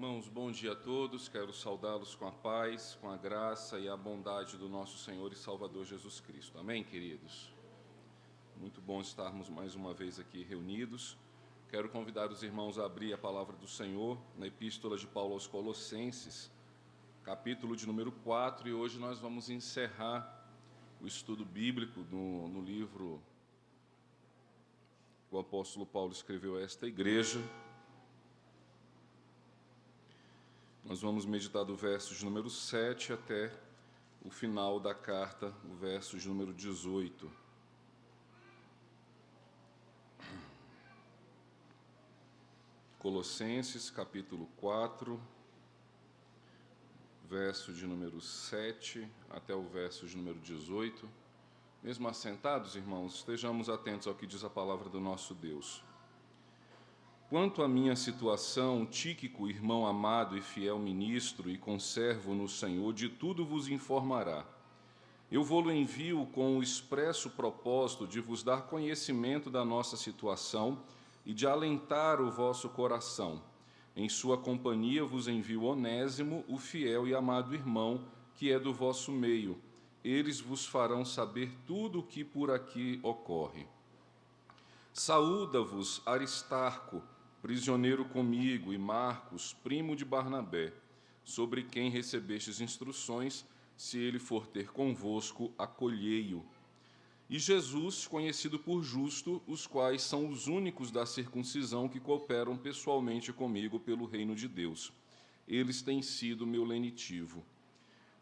Irmãos, bom dia a todos. Quero saudá-los com a paz, com a graça e a bondade do nosso Senhor e Salvador Jesus Cristo. Amém, queridos? Muito bom estarmos mais uma vez aqui reunidos. Quero convidar os irmãos a abrir a palavra do Senhor na Epístola de Paulo aos Colossenses, capítulo de número 4, e hoje nós vamos encerrar o estudo bíblico no, no livro que o apóstolo Paulo escreveu a esta igreja. Nós vamos meditar do verso de número 7 até o final da carta, o verso de número 18. Colossenses, capítulo 4, verso de número 7 até o verso de número 18. Mesmo assentados, irmãos, estejamos atentos ao que diz a palavra do nosso Deus. Quanto à minha situação, Tíquico, irmão amado e fiel ministro e conservo no Senhor, de tudo vos informará. Eu vou-lo envio com o expresso propósito de vos dar conhecimento da nossa situação e de alentar o vosso coração. Em sua companhia vos envio Onésimo, o fiel e amado irmão, que é do vosso meio. Eles vos farão saber tudo o que por aqui ocorre. Saúda-vos Aristarco, prisioneiro comigo, e Marcos, primo de Barnabé, sobre quem recebestes instruções, se ele for ter convosco, acolhei-o. E Jesus, conhecido por justo, os quais são os únicos da circuncisão que cooperam pessoalmente comigo pelo reino de Deus. Eles têm sido meu lenitivo.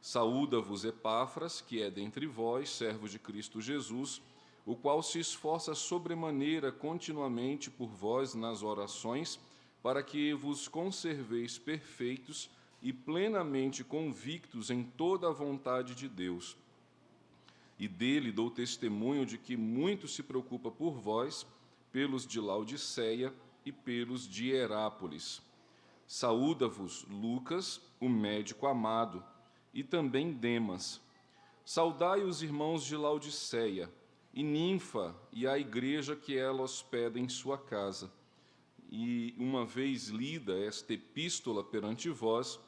Saúda-vos Epáfras, que é dentre vós, servo de Cristo Jesus, o qual se esforça sobremaneira continuamente por vós nas orações, para que vos conserveis perfeitos e plenamente convictos em toda a vontade de Deus. E dele dou testemunho de que muito se preocupa por vós, pelos de Laodiceia e pelos de Herápolis. Saúda-vos Lucas, o médico amado, e também Demas. Saudai os irmãos de Laodiceia e Ninfa e a igreja que ela hospeda em sua casa. E uma vez lida esta epístola perante vós,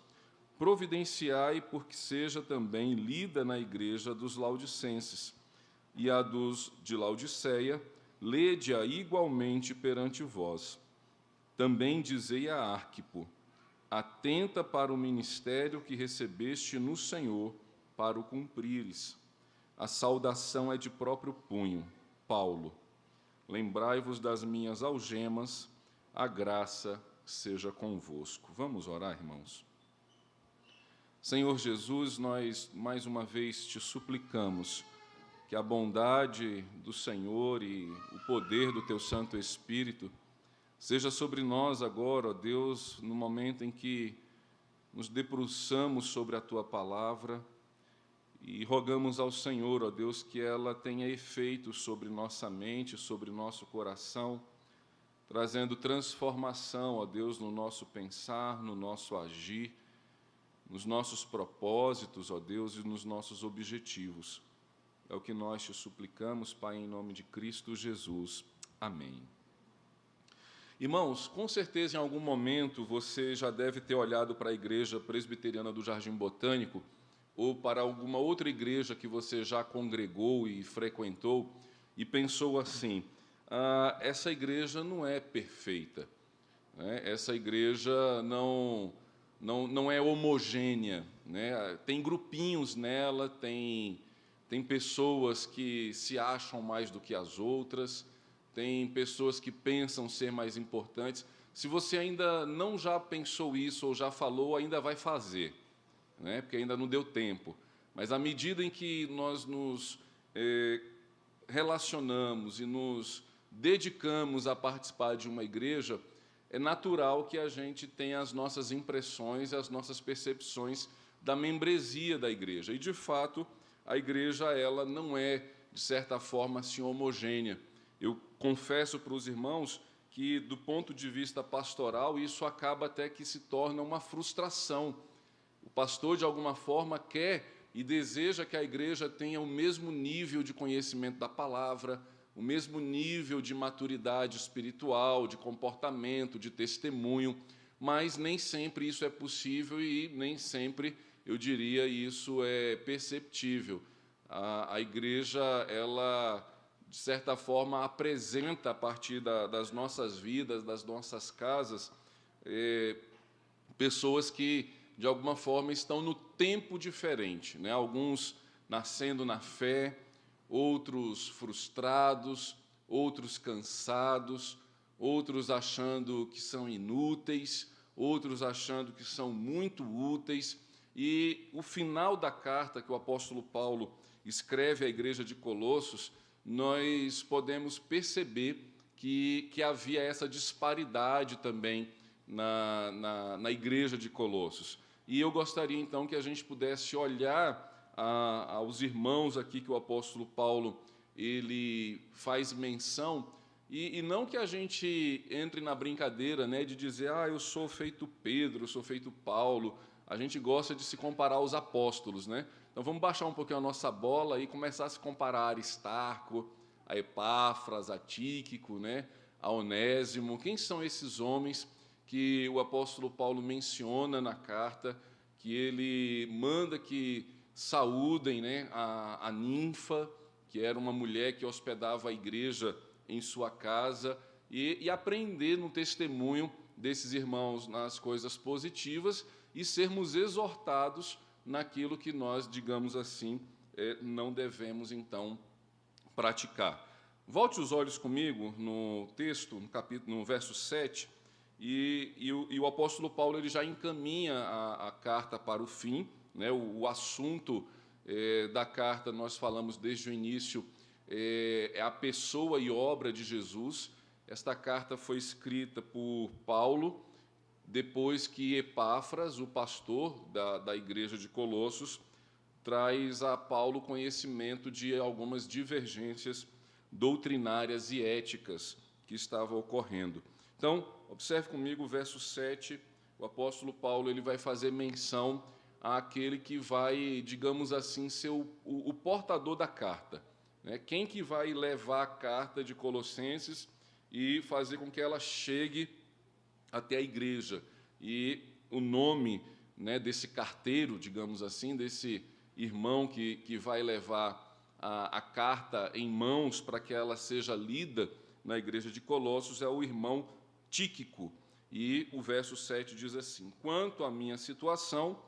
providenciai porque seja também lida na igreja dos laudicenses, e a dos de Laodiceia, lede-a igualmente perante vós. Também dizei a Arquipo, atenta para o ministério que recebeste no Senhor, para o cumprires. A saudação é de próprio punho. Paulo. Lembrai-vos das minhas algemas, a graça seja convosco. Vamos orar, irmãos. Senhor Jesus, nós mais uma vez te suplicamos que a bondade do Senhor e o poder do teu Santo Espírito seja sobre nós agora, ó Deus, no momento em que nos debruçamos sobre a tua palavra e rogamos ao Senhor, ó Deus, que ela tenha efeito sobre nossa mente, sobre nosso coração, trazendo transformação, ó Deus, no nosso pensar, no nosso agir, nos nossos propósitos, ó Deus, e nos nossos objetivos. É o que nós te suplicamos, Pai, em nome de Cristo Jesus. Amém. Irmãos, com certeza em algum momento você já deve ter olhado para a igreja presbiteriana do Jardim Botânico ou para alguma outra igreja que você já congregou e frequentou e pensou assim: ah, essa igreja não é perfeita, né? essa igreja não, não, não é homogênea, né? tem grupinhos nela, tem, tem pessoas que se acham mais do que as outras, tem pessoas que pensam ser mais importantes. Se você ainda não já pensou isso ou já falou, ainda vai fazer né? porque ainda não deu tempo. Mas à medida em que nós nos eh, relacionamos e nos dedicamos a participar de uma igreja, é natural que a gente tenha as nossas impressões e as nossas percepções da membresia da igreja. E, de fato, a igreja ela não é, de certa forma, assim, homogênea. Eu confesso para os irmãos que, do ponto de vista pastoral, isso acaba até que se torna uma frustração pastor, de alguma forma, quer e deseja que a igreja tenha o mesmo nível de conhecimento da palavra, o mesmo nível de maturidade espiritual, de comportamento, de testemunho, mas nem sempre isso é possível e nem sempre, eu diria, isso é perceptível. A, a igreja, ela, de certa forma, apresenta a partir da, das nossas vidas, das nossas casas, é, pessoas que, de alguma forma, estão no tempo diferente. Né? Alguns nascendo na fé, outros frustrados, outros cansados, outros achando que são inúteis, outros achando que são muito úteis. E o final da carta que o apóstolo Paulo escreve à igreja de Colossos, nós podemos perceber que, que havia essa disparidade também na, na, na igreja de Colossos. E eu gostaria então que a gente pudesse olhar a, aos irmãos aqui que o apóstolo Paulo ele faz menção e, e, não que a gente entre na brincadeira né, de dizer, ah, eu sou feito Pedro, eu sou feito Paulo. A gente gosta de se comparar aos apóstolos, né? Então vamos baixar um pouquinho a nossa bola e começar a se comparar a Aristarco, a Epáfras, a Tíquico, né? a Onésimo. Quem são esses homens que o apóstolo Paulo menciona na carta, que ele manda que saúdem né, a, a ninfa, que era uma mulher que hospedava a igreja em sua casa, e, e aprender no testemunho desses irmãos nas coisas positivas e sermos exortados naquilo que nós, digamos assim, é, não devemos então praticar. Volte os olhos comigo no texto, no, capítulo, no verso 7, e, e, o, e o apóstolo Paulo ele já encaminha a, a carta para o fim, né? O, o assunto é, da carta, nós falamos desde o início, é, é a pessoa e obra de Jesus. Esta carta foi escrita por Paulo, depois que Epáfras, o pastor da, da igreja de Colossos, traz a Paulo conhecimento de algumas divergências doutrinárias e éticas que estavam ocorrendo. Então, observe comigo o verso 7, o apóstolo Paulo ele vai fazer menção àquele que vai, digamos assim, ser o, o, o portador da carta. Né? Quem que vai levar a carta de Colossenses e fazer com que ela chegue até a igreja. E o nome né, desse carteiro, digamos assim, desse irmão que, que vai levar a, a carta em mãos para que ela seja lida na igreja de Colossos é o irmão Tíquico. E o verso 7 diz assim: Quanto à minha situação,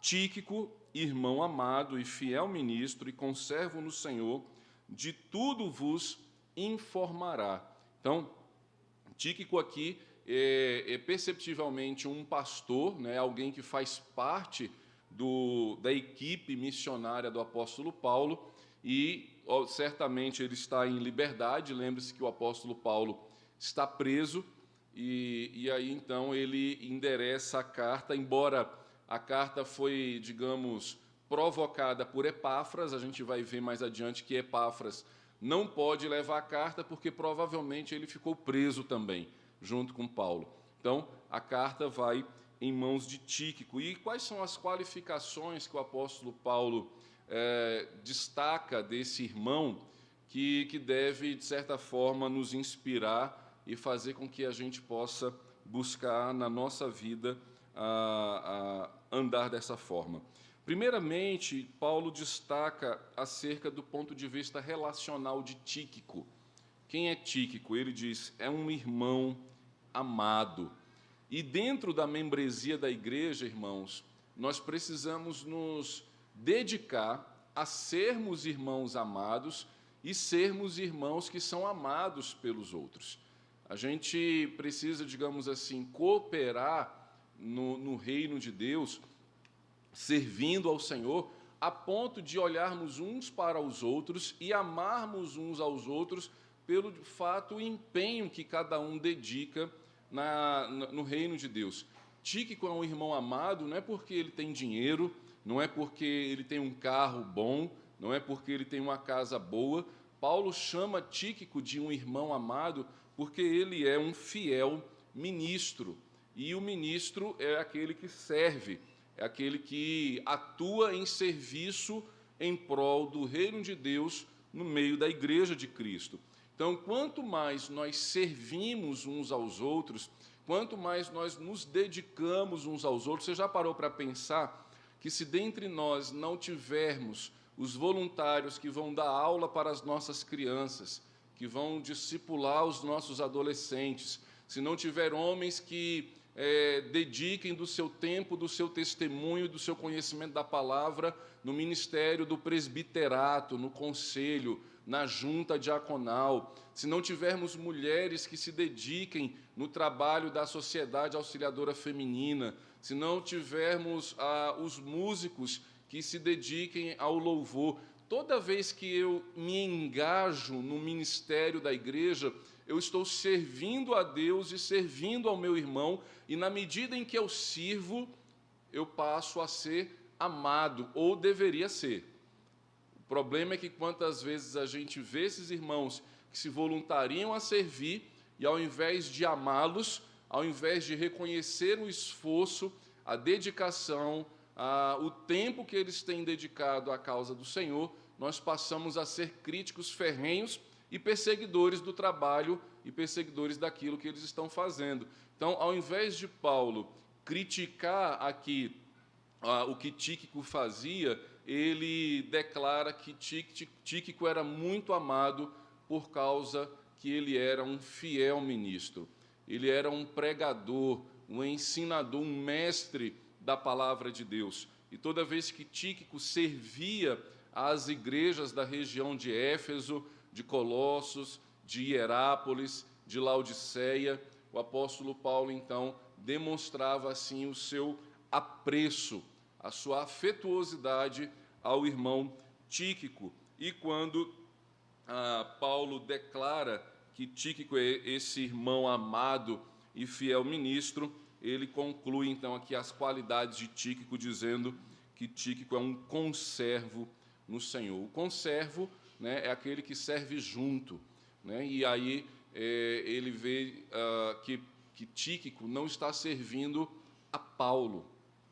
Tíquico, irmão amado e fiel ministro e conservo no Senhor, de tudo vos informará. Então, Tíquico aqui é, é perceptivelmente um pastor, né, alguém que faz parte do, da equipe missionária do apóstolo Paulo, e certamente ele está em liberdade. Lembre-se que o apóstolo Paulo está preso, e, e aí então ele endereça a carta, embora a carta foi, digamos, provocada por Epáfras. A gente vai ver mais adiante que Epáfras não pode levar a carta porque provavelmente ele ficou preso também, junto com Paulo. Então, a carta vai em mãos de Tíquico. E quais são as qualificações que o apóstolo Paulo é, destaca desse irmão que, que deve, de certa forma, nos inspirar e fazer com que a gente possa buscar na nossa vida a, a andar dessa forma. Primeiramente, Paulo destaca acerca do ponto de vista relacional de Tíquico. Quem é Tíquico? Ele diz: é um irmão amado. E dentro da membresia da igreja, irmãos, nós precisamos nos dedicar a sermos irmãos amados e sermos irmãos que são amados pelos outros. A gente precisa, digamos assim, cooperar no, no reino de Deus, servindo ao Senhor, a ponto de olharmos uns para os outros e amarmos uns aos outros pelo fato e empenho que cada um dedica na, no reino de Deus. Tíquico é um irmão amado, não é porque ele tem dinheiro, não é porque ele tem um carro bom, não é porque ele tem uma casa boa. Paulo chama Tíquico de um irmão amado porque ele é um fiel ministro. E o ministro é aquele que serve, é aquele que atua em serviço em prol do reino de Deus no meio da igreja de Cristo. Então, quanto mais nós servimos uns aos outros, quanto mais nós nos dedicamos uns aos outros. Você já parou para pensar que se dentre nós não tivermos os voluntários que vão dar aula para as nossas crianças, que vão discipular os nossos adolescentes, se não tiver homens que é, dediquem do seu tempo, do seu testemunho, do seu conhecimento da palavra no ministério do presbiterato, no conselho, na junta diaconal, se não tivermos mulheres que se dediquem no trabalho da sociedade auxiliadora feminina, se não tivermos ah, os músicos que se dediquem ao louvor, toda vez que eu me engajo no ministério da igreja, eu estou servindo a Deus e servindo ao meu irmão, e na medida em que eu sirvo, eu passo a ser amado, ou deveria ser. O problema é que quantas vezes a gente vê esses irmãos que se voluntariam a servir, e ao invés de amá-los, ao invés de reconhecer o esforço, a dedicação, a, o tempo que eles têm dedicado à causa do Senhor, nós passamos a ser críticos ferrenhos e perseguidores do trabalho e perseguidores daquilo que eles estão fazendo. Então, ao invés de Paulo criticar aqui ah, o que Tíquico fazia, ele declara que Tíquico era muito amado por causa que ele era um fiel ministro. Ele era um pregador, um ensinador, um mestre da palavra de Deus. E toda vez que Tíquico servia às igrejas da região de Éfeso, de Colossos, de Hierápolis, de Laodiceia, o apóstolo Paulo então demonstrava assim o seu apreço, a sua afetuosidade ao irmão Tíquico. E quando ah, Paulo declara que Tíquico é esse irmão amado e fiel ministro, ele conclui então aqui as qualidades de Tíquico, dizendo que Tíquico é um conservo no Senhor. O conservo né, é aquele que serve junto. Né, e aí é, ele vê uh, que, que Tíquico não está servindo a Paulo.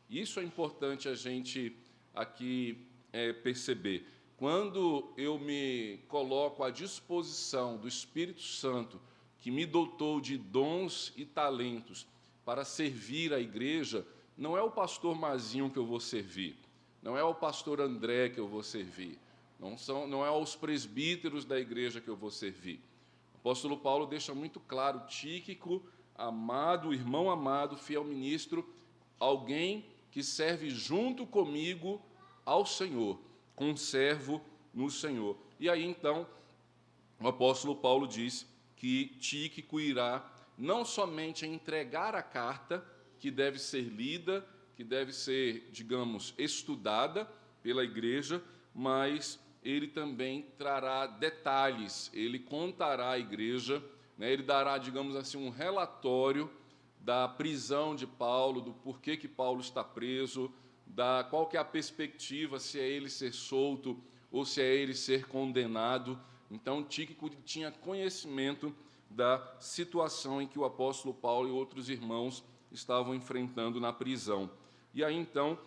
Isso é importante a gente aqui é, perceber. Quando eu me coloco à disposição do Espírito Santo, que me dotou de dons e talentos para servir a igreja, não é o pastor Mazinho que eu vou servir, não é o pastor André que eu vou servir, não, são, não é aos presbíteros da igreja que eu vou servir. O apóstolo Paulo deixa muito claro: Tíquico, amado, irmão amado, fiel ministro, alguém que serve junto comigo ao Senhor, conservo no Senhor. E aí então, o apóstolo Paulo diz que Tíquico irá não somente entregar a carta, que deve ser lida, que deve ser, digamos, estudada pela igreja, mas ele também trará detalhes, ele contará à igreja, né, ele dará, digamos assim, um relatório da prisão de Paulo, do porquê que Paulo está preso, da qual que é a perspectiva, se é ele ser solto ou se é ele ser condenado. Então, Tíquico tinha conhecimento da situação em que o apóstolo Paulo e outros irmãos estavam enfrentando na prisão. E aí, então,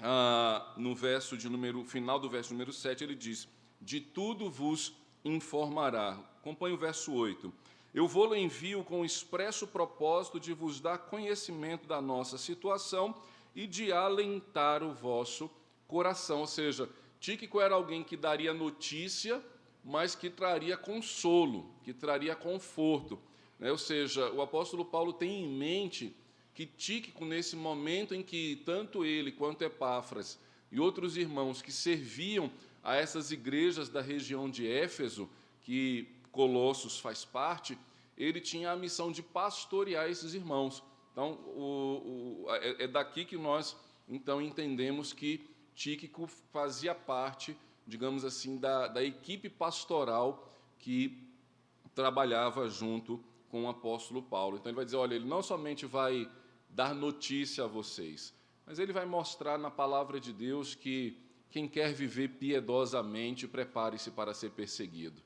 ah, no verso de número, final do verso número 7, ele diz: De tudo vos informará. Acompanhe o verso 8. Eu vou-lhe envio com o expresso propósito de vos dar conhecimento da nossa situação e de alentar o vosso coração. Ou seja, Tíquico era alguém que daria notícia, mas que traria consolo, que traria conforto. Né? Ou seja, o apóstolo Paulo tem em mente que Tíquico, nesse momento em que tanto ele quanto Epáfras e outros irmãos que serviam a essas igrejas da região de Éfeso, que Colossos faz parte, ele tinha a missão de pastorear esses irmãos. Então, o, o, é, é daqui que nós então entendemos que Tíquico fazia parte, digamos assim, da, da equipe pastoral que trabalhava junto com o apóstolo Paulo. Então ele vai dizer, olha, ele não somente vai dar notícia a vocês. Mas ele vai mostrar na palavra de Deus que quem quer viver piedosamente, prepare-se para ser perseguido.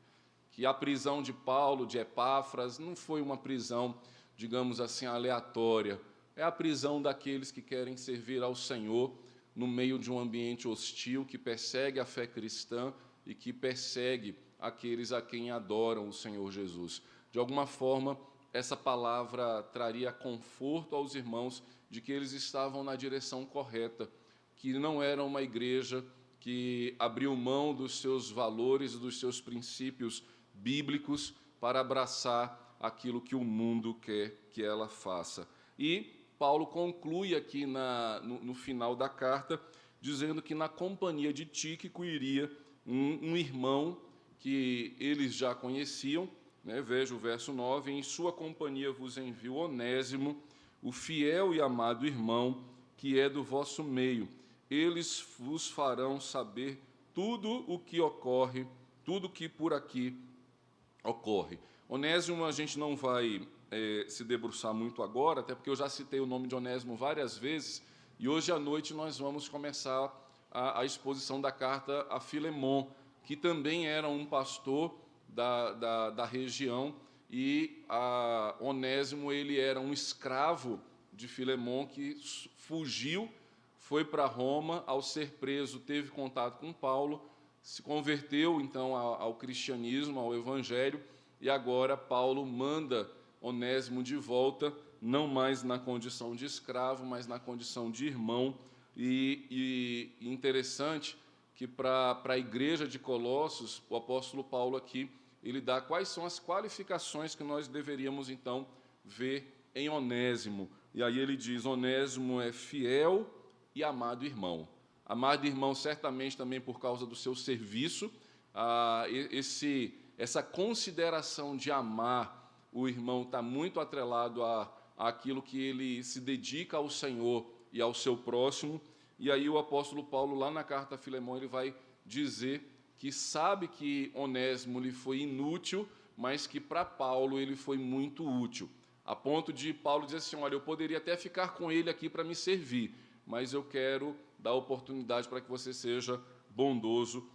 Que a prisão de Paulo, de Epáfras, não foi uma prisão, digamos assim, aleatória. É a prisão daqueles que querem servir ao Senhor no meio de um ambiente hostil que persegue a fé cristã e que persegue aqueles a quem adoram o Senhor Jesus. De alguma forma, essa palavra traria conforto aos irmãos de que eles estavam na direção correta, que não era uma igreja que abriu mão dos seus valores dos seus princípios bíblicos para abraçar aquilo que o mundo quer que ela faça. E Paulo conclui aqui na, no, no final da carta, dizendo que na companhia de Tíquico iria um, um irmão que eles já conheciam, né? veja o verso 9: Em sua companhia vos envio Onésimo, o fiel e amado irmão, que é do vosso meio. Eles vos farão saber tudo o que ocorre, tudo que por aqui ocorre. Onésimo a gente não vai é, se debruçar muito agora, até porque eu já citei o nome de Onésimo várias vezes, e hoje à noite nós vamos começar a, a exposição da carta a Filemon, que também era um pastor da, da, da região, e Onésimo ele era um escravo de Filemon que fugiu, foi para Roma, ao ser preso teve contato com Paulo, se converteu então ao, ao cristianismo, ao evangelho, e agora Paulo manda Onésimo de volta, não mais na condição de escravo, mas na condição de irmão. E, e interessante que para a igreja de Colossos, o apóstolo Paulo aqui, ele dá quais são as qualificações que nós deveríamos então ver em Onésimo. E aí ele diz: Onésimo é fiel e amado irmão. Amado irmão, certamente também por causa do seu serviço, ah, esse, essa consideração de amar o irmão está muito atrelado a, àquilo que ele se dedica ao Senhor e ao seu próximo. E aí o apóstolo Paulo, lá na carta a Filemão, ele vai dizer que sabe que Onésimo lhe foi inútil, mas que para Paulo ele foi muito útil. A ponto de Paulo dizer assim: Olha, eu poderia até ficar com ele aqui para me servir, mas eu quero dar oportunidade para que você seja bondoso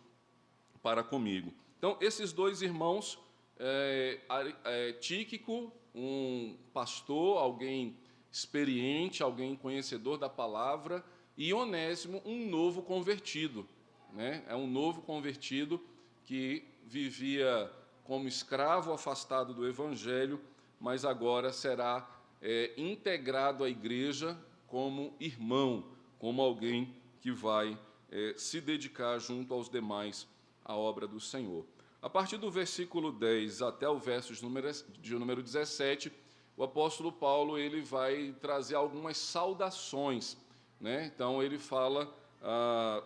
para comigo. Então, esses dois irmãos é, é, Tíquico, um pastor, alguém experiente, alguém conhecedor da palavra, e Onésimo, um novo convertido. Né? É um novo convertido que vivia como escravo afastado do evangelho, mas agora será é, integrado à igreja como irmão, como alguém que vai é, se dedicar junto aos demais à obra do Senhor. A partir do versículo 10 até o verso de número, de número 17, o apóstolo Paulo ele vai trazer algumas saudações. Né? Então, ele fala ah,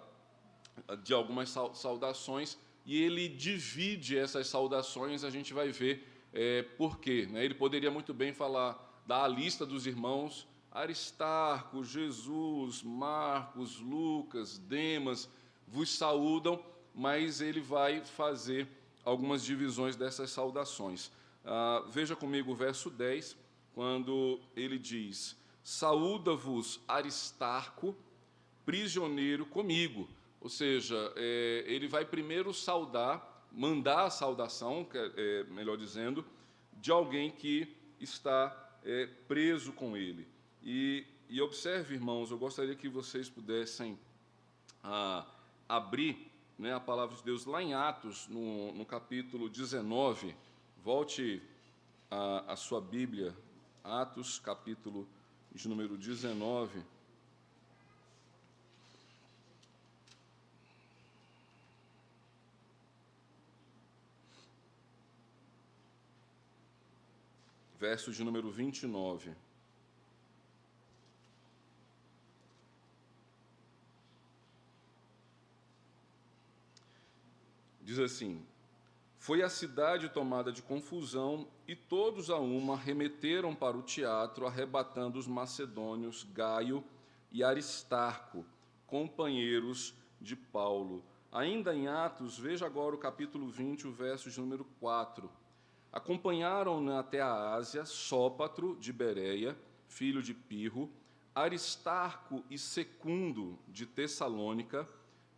de algumas saudações e ele divide essas saudações, a gente vai ver é, por quê. Né? Ele poderia muito bem falar da lista dos irmãos, Aristarco, Jesus, Marcos, Lucas, Demas, vos saúdam, mas ele vai fazer algumas divisões dessas saudações. Ah, veja comigo o verso 10, quando ele diz: Saúda-vos Aristarco, prisioneiro comigo. Ou seja, é, ele vai primeiro saudar, mandar a saudação, é, melhor dizendo, de alguém que está é, preso com ele. E, e, observe, irmãos, eu gostaria que vocês pudessem ah, abrir né, a palavra de Deus lá em Atos, no, no capítulo 19. Volte a, a sua Bíblia, Atos, capítulo de número 19. Verso de número 29. Diz assim: Foi a cidade tomada de confusão, e todos a uma remeteram para o teatro, arrebatando os macedônios Gaio e Aristarco, companheiros de Paulo. Ainda em Atos, veja agora o capítulo 20, o verso de número 4. Acompanharam até a Ásia Sópatro de Bereia, filho de Pirro, Aristarco e Secundo de Tessalônica,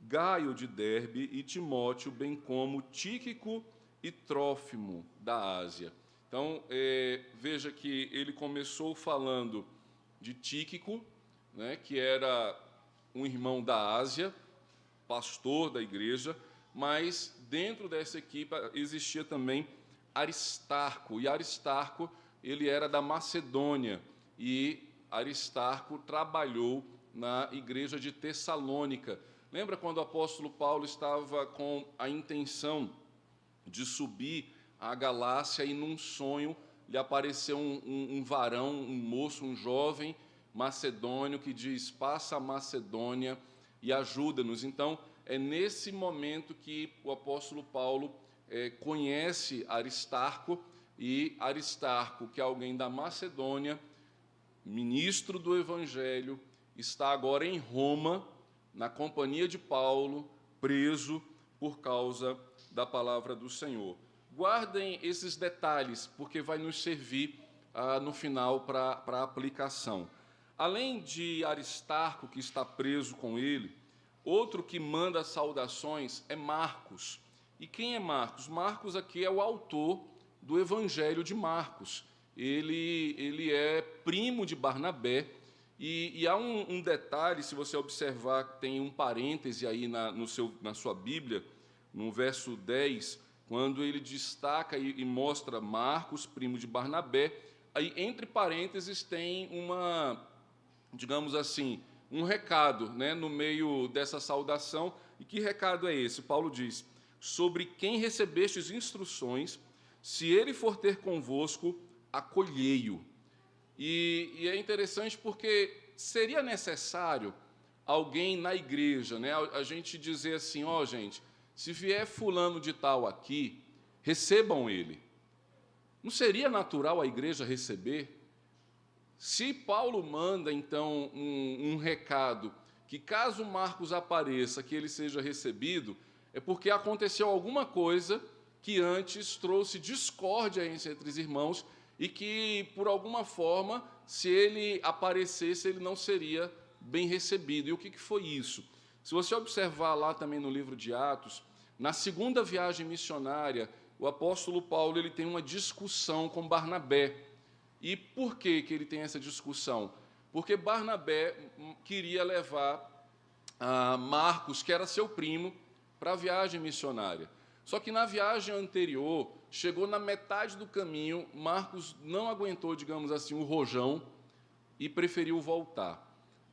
Gaio de Derbe e Timóteo, bem como Tíquico e Trófimo da Ásia. Então, é, veja que ele começou falando de Tíquico, né, que era um irmão da Ásia, pastor da igreja, mas dentro dessa equipe existia também Aristarco, e Aristarco ele era da Macedônia e Aristarco trabalhou na igreja de Tessalônica. Lembra quando o apóstolo Paulo estava com a intenção de subir à Galácia e num sonho lhe apareceu um, um, um varão, um moço, um jovem macedônio que diz: Passa a Macedônia e ajuda-nos. Então, é nesse momento que o apóstolo Paulo é, conhece Aristarco e Aristarco, que é alguém da Macedônia, ministro do Evangelho, está agora em Roma, na companhia de Paulo, preso por causa da palavra do Senhor. Guardem esses detalhes, porque vai nos servir ah, no final para a aplicação. Além de Aristarco, que está preso com ele, outro que manda saudações é Marcos. E quem é Marcos? Marcos aqui é o autor do Evangelho de Marcos. Ele, ele é primo de Barnabé. E, e há um, um, detalhe, se você observar, tem um parêntese aí na, no seu, na sua Bíblia, no verso 10, quando ele destaca e, e mostra Marcos, primo de Barnabé, aí entre parênteses tem uma, digamos assim, um recado né, no meio dessa saudação. E que recado é esse? Paulo diz: Sobre quem recebestes instruções, se ele for ter convosco, acolhei-o. E, e, é interessante porque seria necessário alguém na igreja, né, a, gente dizer assim: ó, oh, gente, se vier fulano de tal aqui, recebam ele. Não seria natural a igreja receber? Se Paulo manda, então, um, um recado que, caso Marcos apareça, que ele seja recebido, é porque aconteceu alguma coisa que antes trouxe discórdia entre os irmãos e que, por alguma forma, se ele aparecesse, ele não seria bem recebido. E o que foi isso? Se você observar lá também no livro de Atos, na segunda viagem missionária, o apóstolo Paulo ele tem uma discussão com Barnabé. E por que, que ele tem essa discussão? Porque Barnabé queria levar ah, Marcos, que era seu primo, para a viagem missionária. Só que na viagem anterior, chegou na metade do caminho, Marcos não aguentou, digamos assim, o rojão e preferiu voltar.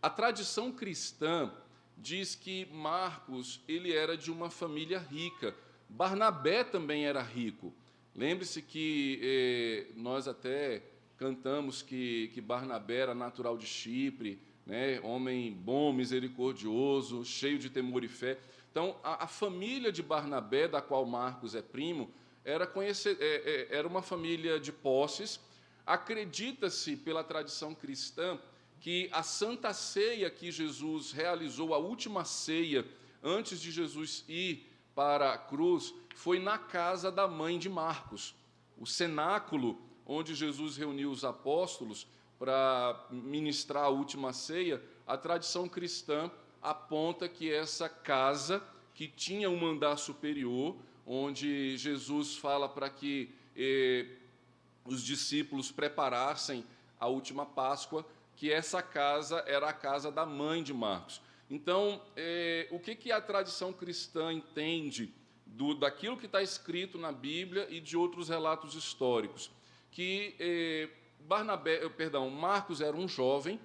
A tradição cristã diz que Marcos ele era de uma família rica. Barnabé também era rico. Lembre-se que eh, nós até cantamos que, que Barnabé era natural de Chipre, né, homem bom, misericordioso, cheio de temor e fé. Então, a, a família de Barnabé, da qual Marcos é primo, era, conhecer, é, é, era uma família de posses. Acredita-se, pela tradição cristã, que a santa ceia que Jesus realizou, a última ceia, antes de Jesus ir para a cruz, foi na casa da mãe de Marcos. O cenáculo onde Jesus reuniu os apóstolos para ministrar a última ceia, a tradição cristã aponta que essa casa, que tinha um andar superior, onde Jesus fala para que eh, os discípulos preparassem a última Páscoa, que essa casa era a casa da mãe de Marcos. Então, é, o que, que a tradição cristã entende do, daquilo que está escrito na Bíblia e de outros relatos históricos? Que é, Barnabé, perdão, Marcos era um jovem.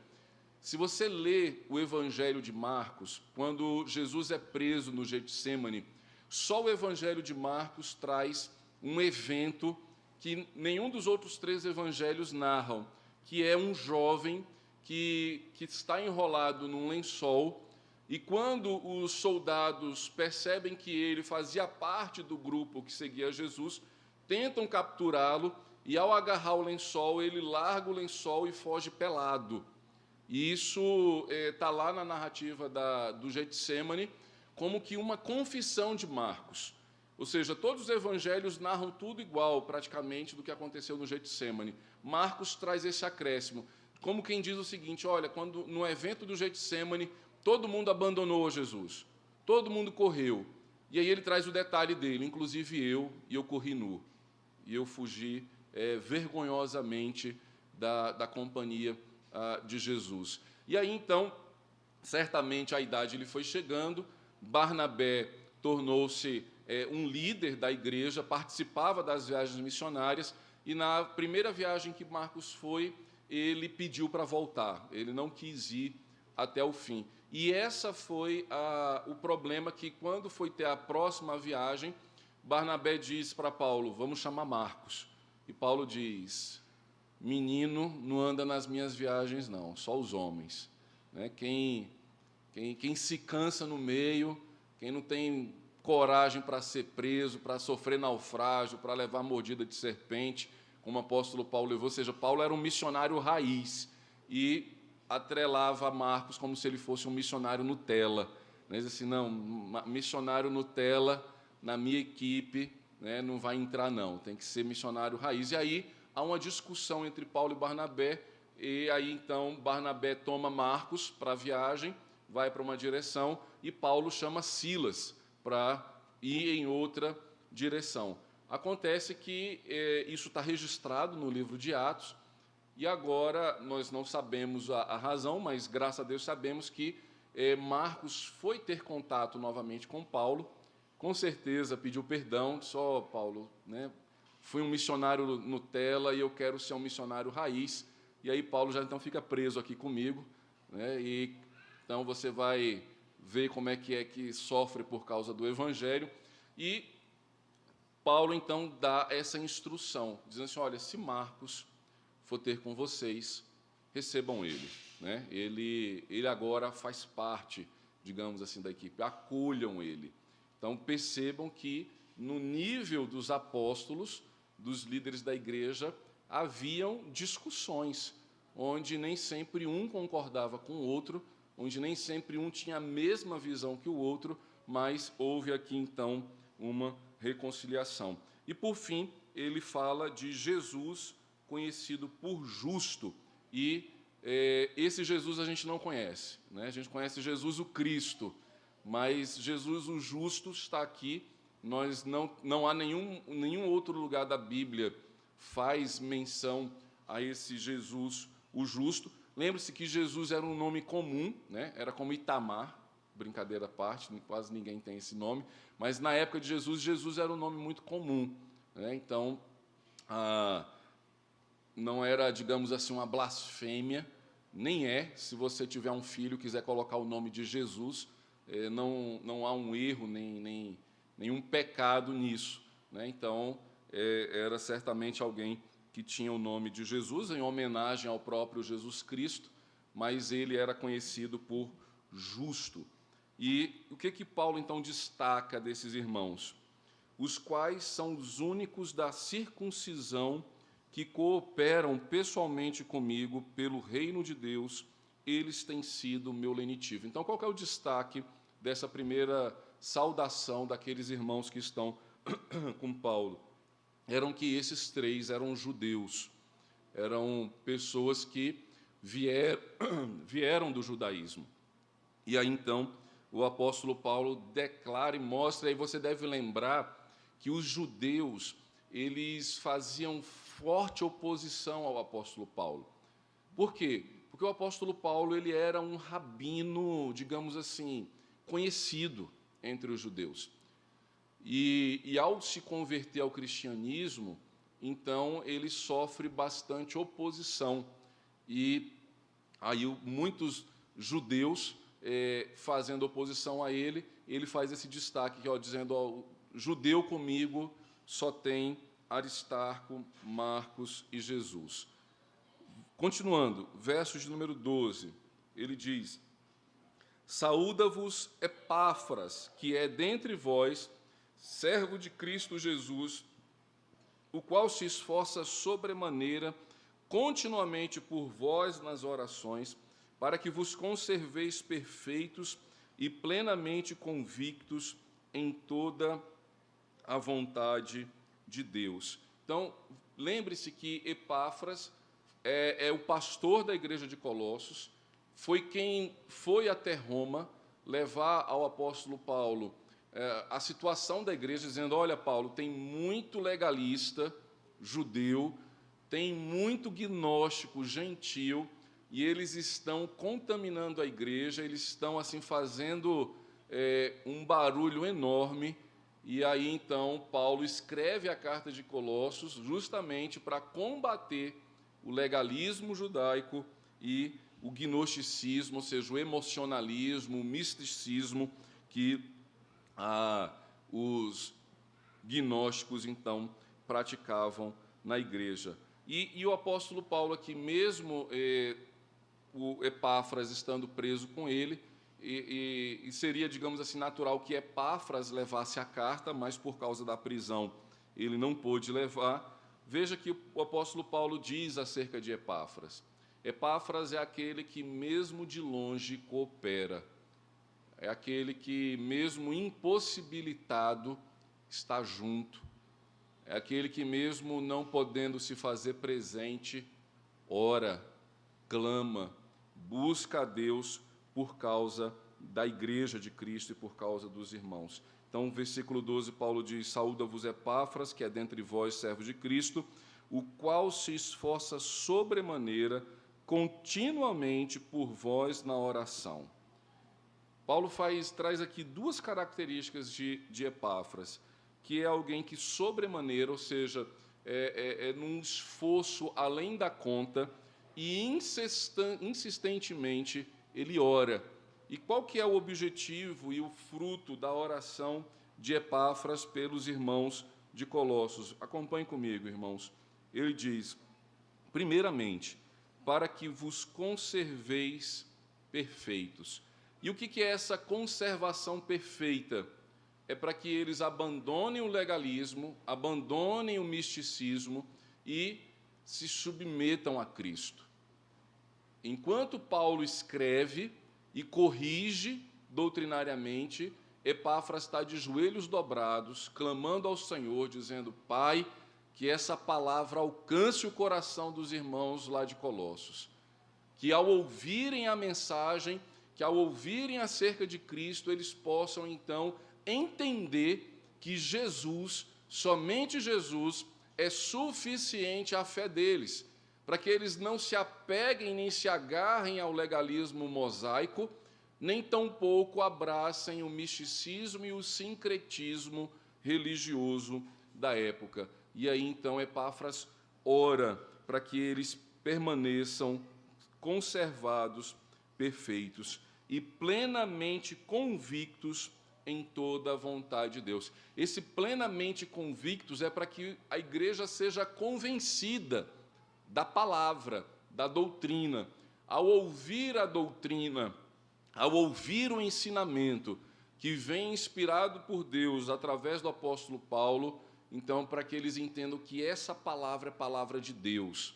Se você lê o Evangelho de Marcos, quando Jesus é preso no Getsemane, só o Evangelho de Marcos traz um evento que nenhum dos outros três evangelhos narram, que é um jovem que, que está enrolado num lençol, e quando os soldados percebem que ele fazia parte do grupo que seguia Jesus, tentam capturá-lo, e ao agarrar o lençol, ele larga o lençol e foge pelado. E isso está eh, lá na narrativa da, do Getsemane, como que uma confissão de Marcos. Ou seja, todos os evangelhos narram tudo igual, praticamente, do que aconteceu no Getsemane. Marcos traz esse acréscimo como quem diz o seguinte: olha, quando no evento do Getsemane, todo mundo abandonou Jesus, todo mundo correu. E aí ele traz o detalhe dele, inclusive eu, e eu corri nu. E eu fugi é, vergonhosamente da, da companhia ah, de Jesus. E aí então, certamente a idade lhe foi chegando, Barnabé tornou-se é, um líder da igreja, participava das viagens missionárias, e na primeira viagem que Marcos foi, ele pediu para voltar, ele não quis ir até o fim. E essa foi a, o problema que, quando foi ter a próxima viagem, Barnabé diz para Paulo: Vamos chamar Marcos. E Paulo diz: Menino não anda nas minhas viagens, não, só os homens. Né? Quem, quem, quem se cansa no meio, quem não tem coragem para ser preso, para sofrer naufrágio, para levar mordida de serpente, como o apóstolo Paulo levou. Ou seja, Paulo era um missionário raiz e atrelava Marcos como se ele fosse um missionário Nutella. Né? Diz assim, não, missionário Nutella na minha equipe né, não vai entrar, não, tem que ser missionário raiz. E aí há uma discussão entre Paulo e Barnabé, e aí então Barnabé toma Marcos para a viagem, vai para uma direção, e Paulo chama Silas para ir em outra direção. Acontece que eh, isso está registrado no livro de Atos, e agora nós não sabemos a, a razão, mas graças a Deus sabemos que eh, Marcos foi ter contato novamente com Paulo, com certeza pediu perdão, só oh, Paulo, né? Fui um missionário Nutella e eu quero ser um missionário raiz. E aí Paulo já então fica preso aqui comigo, né? E então você vai ver como é que é que sofre por causa do evangelho e Paulo então dá essa instrução, dizendo assim: olha, se Marcos for ter com vocês, recebam ele. Né? Ele, ele agora faz parte, digamos assim, da equipe, acolham ele. Então percebam que no nível dos apóstolos, dos líderes da igreja, haviam discussões, onde nem sempre um concordava com o outro, onde nem sempre um tinha a mesma visão que o outro, mas houve aqui então uma reconciliação. E por fim, ele fala de Jesus conhecido por justo, e é, esse Jesus a gente não conhece, né? a gente conhece Jesus o Cristo, mas Jesus o justo está aqui. Nós não, não há nenhum, nenhum outro lugar da Bíblia faz menção a esse Jesus o justo. Lembre-se que Jesus era um nome comum, né? era como Itamar, brincadeira à parte, quase ninguém tem esse nome, mas na época de Jesus, Jesus era um nome muito comum. Né? Então, ah, não era, digamos assim, uma blasfêmia, nem é, se você tiver um filho e quiser colocar o nome de Jesus, eh, não, não há um erro, nem, nem nenhum pecado nisso. Né? Então, é, era certamente alguém que tinha o nome de Jesus, em homenagem ao próprio Jesus Cristo, mas ele era conhecido por justo. E o que que Paulo então destaca desses irmãos? Os quais são os únicos da circuncisão que cooperam pessoalmente comigo pelo reino de Deus, eles têm sido meu lenitivo. Então, qual é o destaque dessa primeira saudação daqueles irmãos que estão com Paulo? Eram que esses três eram judeus, eram pessoas que vier, vieram do judaísmo. E aí então o apóstolo Paulo declara e mostra, e você deve lembrar que os judeus eles faziam forte oposição ao apóstolo Paulo. Por quê? Porque o apóstolo Paulo ele era um rabino, digamos assim, conhecido entre os judeus. E, e ao se converter ao cristianismo, então ele sofre bastante oposição. E aí muitos judeus é, fazendo oposição a ele, ele faz esse destaque, ó, dizendo: ó, judeu comigo só tem Aristarco, Marcos e Jesus. Continuando, versos de número 12, ele diz: Saúda-vos Epáfras, que é dentre vós, servo de Cristo Jesus, o qual se esforça sobremaneira continuamente por vós nas orações, para que vos conserveis perfeitos e plenamente convictos em toda a vontade de de Deus. Então, lembre-se que Epáfras é, é, o pastor da igreja de Colossos, foi quem foi até Roma levar ao apóstolo Paulo é, a situação da igreja, dizendo: Olha, Paulo, tem muito legalista judeu, tem muito gnóstico gentil, e eles estão contaminando a igreja, eles estão assim fazendo é, um barulho enorme. E aí então Paulo escreve a carta de Colossos justamente para combater o legalismo judaico e o gnosticismo, ou seja, o emocionalismo, o misticismo que ah, os gnósticos então praticavam na igreja. E, e o apóstolo Paulo aqui, mesmo eh, o Epáfras estando preso com ele, e, e, e, seria, digamos assim, natural que Epáfras levasse a carta, mas por causa da prisão ele não pôde levar. Veja que o apóstolo Paulo diz acerca de Epáfras. Epáfras é aquele que, mesmo de longe, coopera. É aquele que, mesmo impossibilitado, está junto. É aquele que, mesmo não podendo se fazer presente, ora, clama, busca a Deus por causa da igreja de Cristo e por causa dos irmãos. Então, versículo 12, Paulo diz: Saúda-vos Epáfras, que é dentre vós servo de Cristo, o qual se esforça sobremaneira continuamente por vós na oração. Paulo faz, traz aqui duas características de, de Epáfras, que é alguém que sobremaneira, ou seja, é, é, é num esforço além da conta e insistentemente ele ora. E qual que é o objetivo e o fruto da oração de Epáfras pelos irmãos de Colossos? Acompanhe comigo, irmãos. Ele diz: primeiramente, para que vos conserveis perfeitos. E o que é essa conservação perfeita? É para que eles abandonem o legalismo, abandonem o misticismo e se submetam a Cristo. Enquanto Paulo escreve e corrige doutrinariamente, Epáfras está de joelhos dobrados, clamando ao Senhor, dizendo: Pai, que essa palavra alcance o coração dos irmãos lá de Colossos. Que ao ouvirem a mensagem, que ao ouvirem acerca de Cristo, eles possam então entender que Jesus, somente Jesus, é suficiente à fé deles para que eles não se apeguem nem se agarrem ao legalismo mosaico, nem tampouco abracem o misticismo e o sincretismo religioso da época. E aí então Epáfras ora para que eles permaneçam conservados, perfeitos e plenamente convictos em toda a vontade de Deus. Esse plenamente convictos é para que a igreja seja convencida da palavra, da doutrina. Ao ouvir a doutrina, ao ouvir o ensinamento que vem inspirado por Deus através do apóstolo Paulo, então, para que eles entendam que essa palavra é palavra de Deus,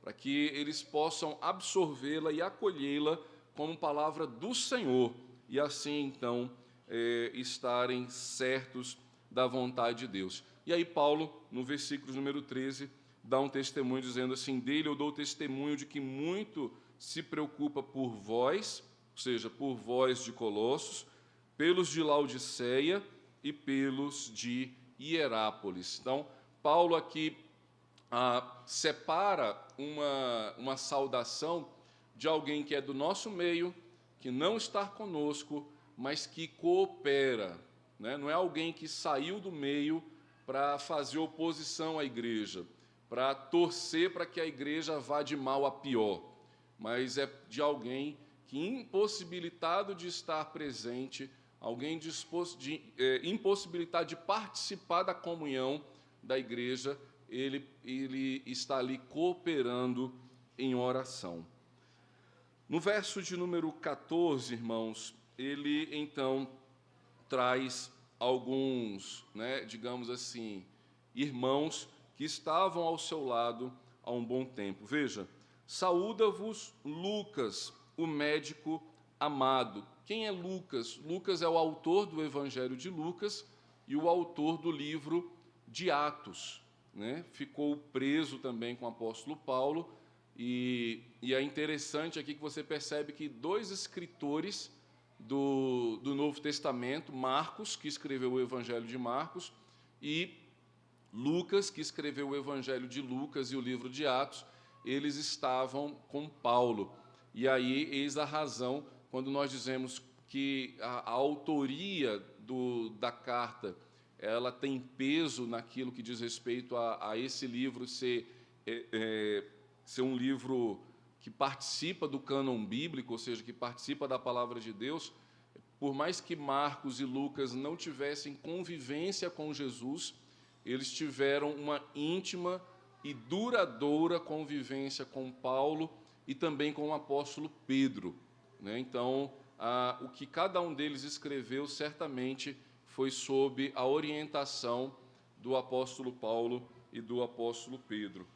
para que eles possam absorvê-la e acolhê-la como palavra do Senhor, e assim, então, é, estarem certos da vontade de Deus. E aí, Paulo, no versículo número 13, dá um testemunho dizendo assim: dele eu dou testemunho de que muito se preocupa por vós, ou seja, por vós de Colossos, pelos de Laodiceia e pelos de Hierápolis. Então, Paulo aqui ah, separa uma, uma saudação de alguém que é do nosso meio, que não está conosco, mas que coopera. Né? Não é alguém que saiu do meio para fazer oposição à igreja para torcer para que a igreja vá de mal a pior, mas é de alguém que, impossibilitado de estar presente, alguém disposto de, é, impossibilitado de participar da comunhão da igreja, ele, ele está ali cooperando em oração. No verso de número 14, irmãos, ele então traz alguns, né, digamos assim, irmãos que estavam ao seu lado há um bom tempo. Veja, saúda-vos Lucas, o médico amado. Quem é Lucas? Lucas é o autor do Evangelho de Lucas e o autor do livro de Atos. Né? Ficou preso também com o apóstolo Paulo. E, e é interessante aqui que você percebe que dois escritores do, do Novo Testamento, Marcos, que escreveu o Evangelho de Marcos, e Lucas, que escreveu o Evangelho de Lucas e o livro de Atos, eles estavam com Paulo. E aí, eis a razão quando nós dizemos que a, a autoria do, da carta ela tem peso naquilo que diz respeito a, a esse livro ser, é, é, ser um livro que participa do cânon bíblico, ou seja, que participa da palavra de Deus, por mais que Marcos e Lucas não tivessem convivência com Jesus, eles tiveram uma íntima e duradoura convivência com Paulo e também com o apóstolo Pedro. Né? Então, ah, o que cada um deles escreveu certamente foi sob a orientação do apóstolo Paulo e do apóstolo Pedro.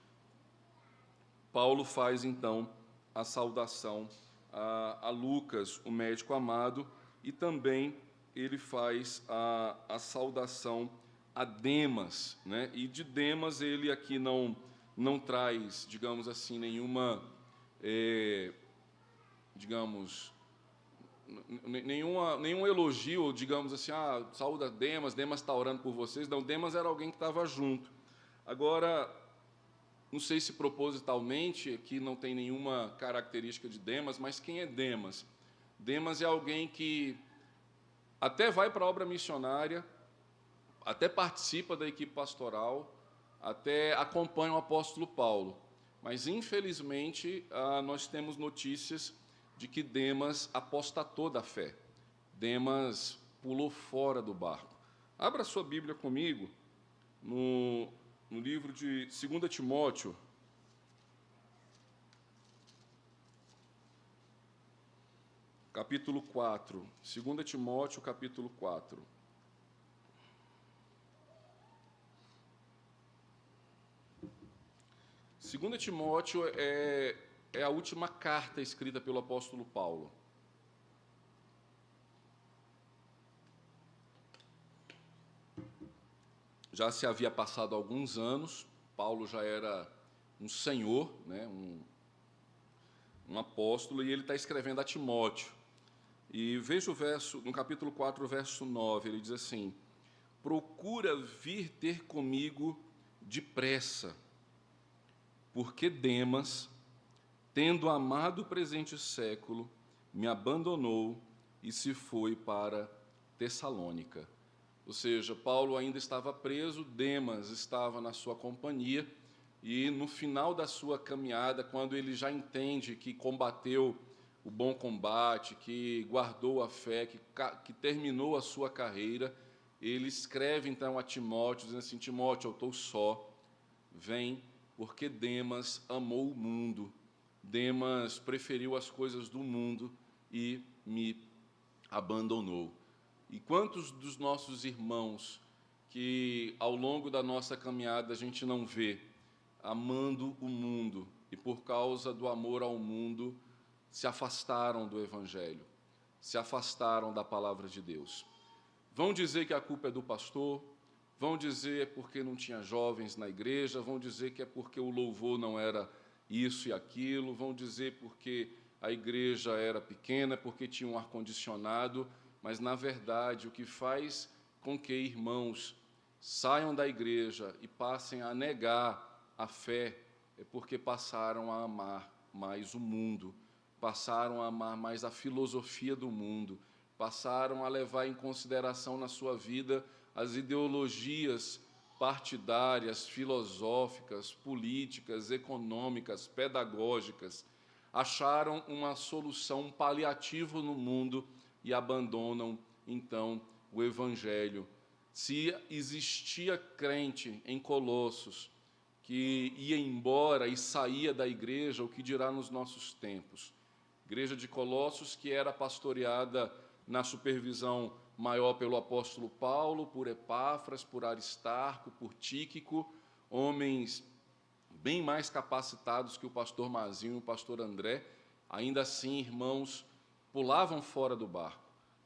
Paulo faz então a saudação a, a Lucas, o médico amado, e também ele faz a, a saudação a Demas, né? E de Demas ele aqui não não traz, digamos assim, nenhuma, é, digamos, nenhuma, nenhum elogio, digamos assim, ah, saúde a Demas, Demas está orando por vocês. Não, Demas era alguém que estava junto. Agora, não sei se propositalmente, aqui não tem nenhuma característica de Demas, mas quem é Demas? Demas é alguém que até vai para a obra missionária, até participa da equipe pastoral, até acompanha o apóstolo Paulo. Mas, infelizmente, ah, nós temos notícias de que Demas apostatou da fé. Demas pulou fora do barco. Abra sua Bíblia comigo no, no livro de 2 Timóteo, capítulo 4. 2 Timóteo, capítulo 4. Segunda Timóteo é é a última carta escrita pelo apóstolo Paulo. Já se havia passado alguns anos, Paulo já era um senhor, né, um, um apóstolo, e ele está escrevendo a Timóteo. E veja o verso, no capítulo 4, verso 9, ele diz assim: Procura vir ter comigo depressa, porque Demas, tendo amado o presente século, me abandonou e se foi para Tessalônica. Ou seja, Paulo ainda estava preso, Demas estava na sua companhia, e no final da sua caminhada, quando ele já entende que combateu o bom combate, que guardou a fé, que, que terminou a sua carreira, ele escreve então a Timóteo, dizendo assim: Timóteo, eu estou só, vem, porque Demas amou o mundo Demas preferiu as coisas do mundo e me abandonou. E quantos dos nossos irmãos que ao longo da nossa caminhada a gente não vê amando o mundo e por causa do amor ao mundo se afastaram do evangelho, se afastaram da palavra de Deus. Vão dizer que a culpa é do pastor, vão dizer é porque não tinha jovens na igreja, vão dizer que é porque o louvor não era isso e aquilo, vão dizer porque a igreja era pequena, porque tinha um ar-condicionado, mas na verdade o que faz com que irmãos saiam da igreja e passem a negar a fé é porque passaram a amar mais o mundo, passaram a amar mais a filosofia do mundo, passaram a levar em consideração na sua vida as ideologias partidárias, filosóficas, políticas, econômicas, pedagógicas, acharam uma solução paliativa no mundo e abandonam então o evangelho. Se existia crente em Colossos que ia embora e saía da igreja, o que dirá nos nossos tempos? Igreja de Colossos que era pastoreada na supervisão maior pelo apóstolo Paulo, por Epáfras, por Aristarco, por Tíquico, homens bem mais capacitados que o pastor Mazinho e o pastor André, ainda assim, irmãos, pulavam fora do barco.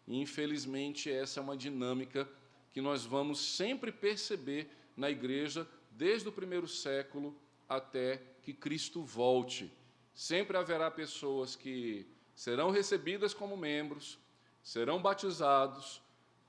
E, infelizmente, essa é uma dinâmica que nós vamos sempre perceber na igreja desde o primeiro século até que Cristo volte. Sempre haverá pessoas que serão recebidas como membros, serão batizados,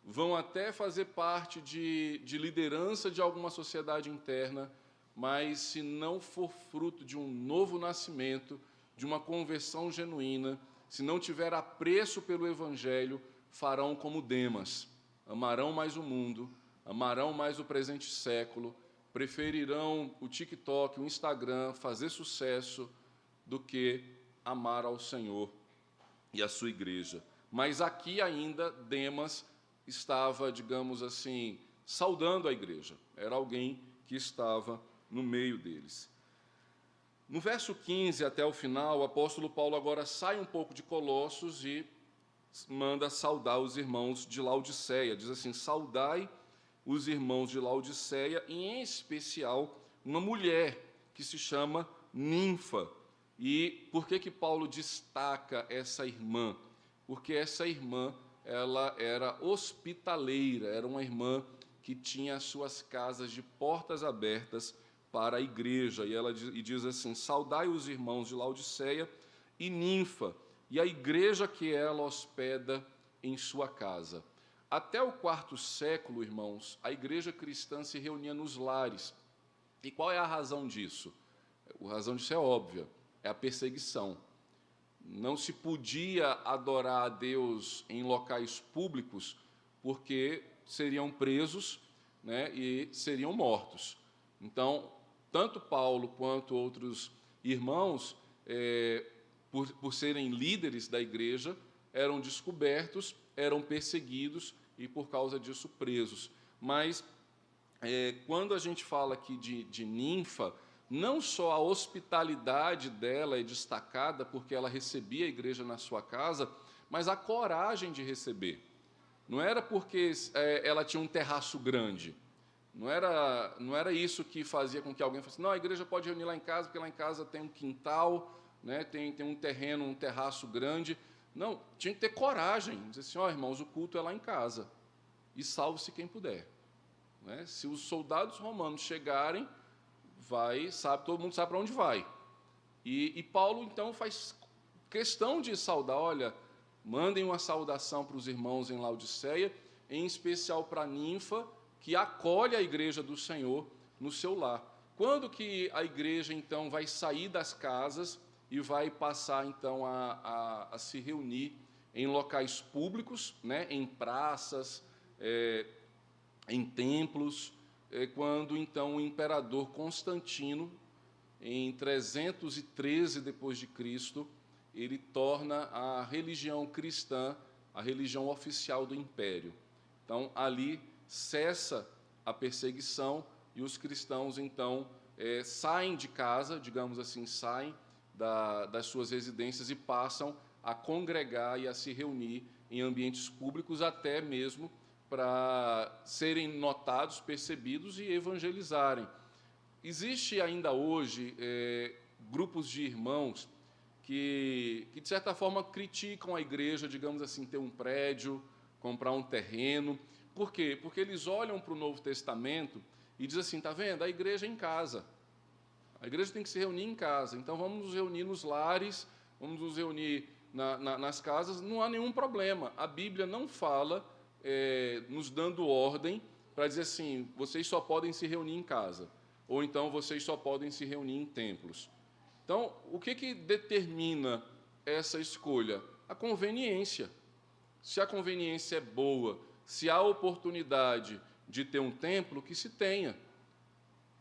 vão até fazer parte de, de liderança de alguma sociedade interna, mas se não for fruto de um novo nascimento, de uma conversão genuína, se não tiver apreço pelo Evangelho, farão como Demas, amarão mais o mundo, amarão mais o presente século, preferirão o TikTok, o Instagram, fazer sucesso, do que amar ao Senhor e a sua igreja. Mas aqui ainda Demas estava, digamos assim, saudando a igreja. Era alguém que estava no meio deles. No verso 15 até o final, o apóstolo Paulo agora sai um pouco de Colossos e manda saudar os irmãos de Laodiceia. Diz assim: Saudai os irmãos de Laodiceia, e em especial uma mulher que se chama Ninfa. E por que que Paulo destaca essa irmã? Porque essa irmã, ela era hospitaleira, era uma irmã que tinha as suas casas de portas abertas para a igreja. E ela diz, e diz assim: Saudai os irmãos de Laodiceia e Ninfa, e a igreja que ela hospeda em sua casa. Até o quarto século, irmãos, a igreja cristã se reunia nos lares. E qual é a razão disso? A razão disso é óbvia é a perseguição. Não se podia adorar a Deus em locais públicos, porque seriam presos né, e seriam mortos. Então, tanto Paulo quanto outros irmãos, é, por, por serem líderes da igreja, eram descobertos, eram perseguidos e, por causa disso, presos. Mas, é, quando a gente fala aqui de, de ninfa, não só a hospitalidade dela é destacada porque ela recebia a igreja na sua casa, mas a coragem de receber. Não era porque é, ela tinha um terraço grande. Não era, não era isso que fazia com que alguém fosse, não, a igreja pode reunir lá em casa, porque lá em casa tem um quintal, né, tem, tem um terreno, um terraço grande. Não, tinha que ter coragem. Dizer assim, ó oh, irmãos, o culto é lá em casa. E salve-se quem puder. Né? Se os soldados romanos chegarem, vai, sabe, todo mundo sabe para onde vai. E, e, Paulo então faz questão de saudar, olha, mandem uma saudação para os irmãos em Laodiceia, em especial para a ninfa, que acolhe a igreja do Senhor no seu lar. Quando que a igreja então vai sair das casas e vai passar então a, a, a se reunir em locais públicos, né, em praças, é, em templos, quando então o imperador Constantino, em 313 depois de Cristo, ele torna a religião cristã a religião oficial do império. Então ali cessa a perseguição e os cristãos então é, saem de casa, digamos assim, saem da, das suas residências e passam a congregar e a se reunir em ambientes públicos, até mesmo para serem notados, percebidos e evangelizarem. Existe ainda hoje é, grupos de irmãos que, que, de certa forma, criticam a igreja, digamos assim, ter um prédio, comprar um terreno. Por quê? Porque eles olham para o Novo Testamento e dizem assim: está vendo? A igreja é em casa. A igreja tem que se reunir em casa. Então vamos nos reunir nos lares, vamos nos reunir na, na, nas casas. Não há nenhum problema. A Bíblia não fala é, nos dando ordem para dizer assim: vocês só podem se reunir em casa, ou então vocês só podem se reunir em templos. Então, o que, que determina essa escolha? A conveniência. Se a conveniência é boa, se há oportunidade de ter um templo, que se tenha.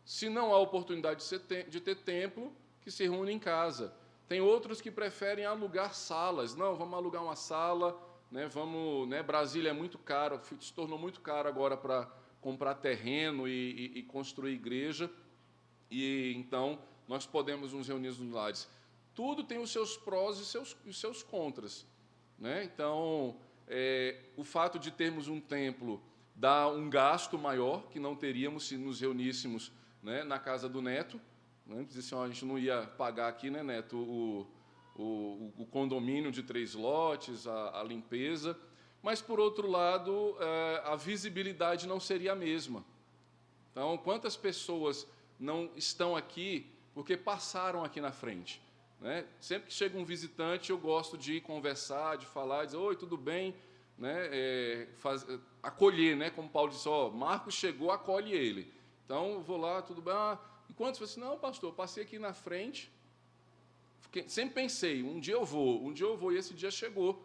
Se não há oportunidade de ter templo, que se reúne em casa. Tem outros que preferem alugar salas. Não, vamos alugar uma sala né, vamos, né, Brasília é muito caro, se tornou muito caro agora para comprar terreno e, e, e, construir igreja, e então nós podemos nos reunir nos lares. Tudo tem os seus prós e seus, os seus contras. Né? Então, é, o fato de termos um templo dá um gasto maior que não teríamos se nos reuníssemos né, na casa do neto. Né? Assim, ó, a gente não ia pagar aqui, né, neto, o, o, o condomínio de três lotes, a, a, limpeza, mas, por outro lado, é, a visibilidade não seria a mesma. Então, quantas pessoas não estão aqui porque passaram aqui na frente? Né? Sempre que chega um visitante, eu gosto de conversar, de falar, dizer, oi, tudo bem? Né? É, faz, acolher, né? como Paulo disse, ó, Marcos chegou, acolhe ele. Então, vou lá, tudo bem? Ah, e quantos? assim, não, pastor, passei aqui na frente, sempre pensei, um dia eu vou, um dia eu vou, e esse dia chegou.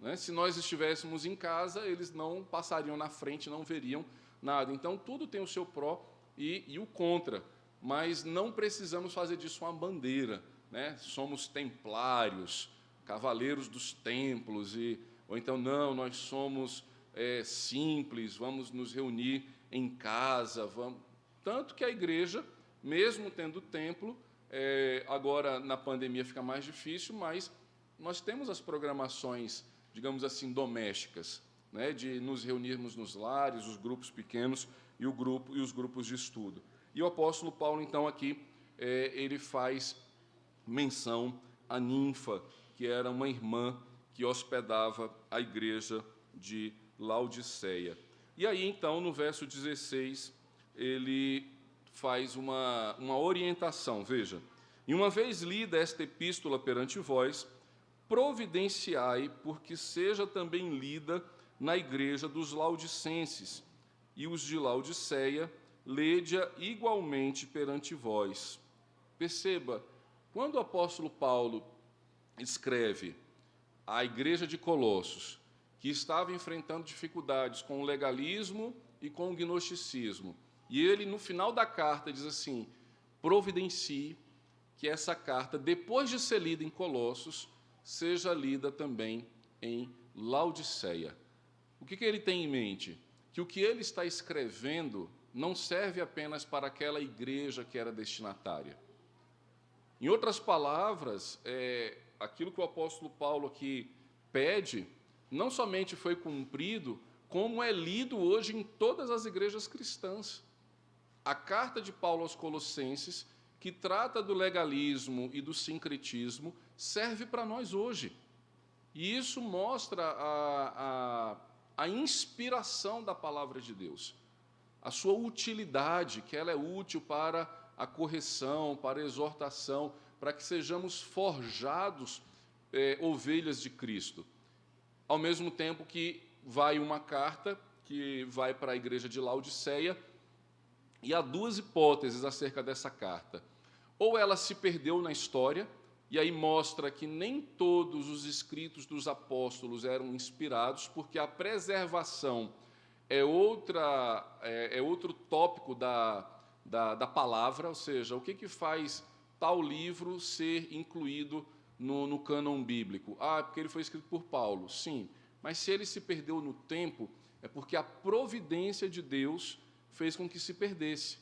Né? Se nós estivéssemos em casa, eles não passariam na frente, não veriam nada. Então, tudo tem o seu pró e, e o contra, mas não precisamos fazer disso uma bandeira. Né? Somos templários, cavaleiros dos templos, e, ou então, não, nós somos é, simples, vamos nos reunir em casa. Vamos... Tanto que a igreja, mesmo tendo templo, é, agora na pandemia fica mais difícil, mas nós temos as programações, digamos assim, domésticas, né, de nos reunirmos nos lares, os grupos pequenos e o grupo e os grupos de estudo. E o apóstolo Paulo, então, aqui é, ele faz menção a Ninfa, que era uma irmã que hospedava a igreja de Laodiceia. E aí, então, no verso 16, ele faz uma, uma orientação. Veja, e uma vez lida esta epístola perante vós, providenciai, porque seja também lida na igreja dos laudicenses, e os de Laodiceia, lede-a igualmente perante vós. Perceba, quando o apóstolo Paulo escreve à igreja de Colossos, que estava enfrentando dificuldades com o legalismo e com o gnosticismo, e ele, no final da carta, diz assim: providencie que essa carta, depois de ser lida em Colossos, seja lida também em Laodiceia. O que, que ele tem em mente? Que o que ele está escrevendo não serve apenas para aquela igreja que era destinatária. Em outras palavras, é, aquilo que o apóstolo Paulo aqui pede, não somente foi cumprido, como é lido hoje em todas as igrejas cristãs. A carta de Paulo aos Colossenses, que trata do legalismo e do sincretismo, serve para nós hoje. E isso mostra a, a, a inspiração da palavra de Deus, a sua utilidade, que ela é útil para a correção, para a exortação, para que sejamos forjados é, ovelhas de Cristo. Ao mesmo tempo que vai uma carta que vai para a igreja de Laodiceia, e há duas hipóteses acerca dessa carta. Ou ela se perdeu na história, e aí mostra que nem todos os escritos dos apóstolos eram inspirados, porque a preservação é, outra, é, é outro tópico da, da, da, palavra, ou seja, o que, que faz tal livro ser incluído no, no cânon bíblico? Ah, porque ele foi escrito por Paulo. Sim, mas se ele se perdeu no tempo, é porque a providência de Deus fez com que se perdesse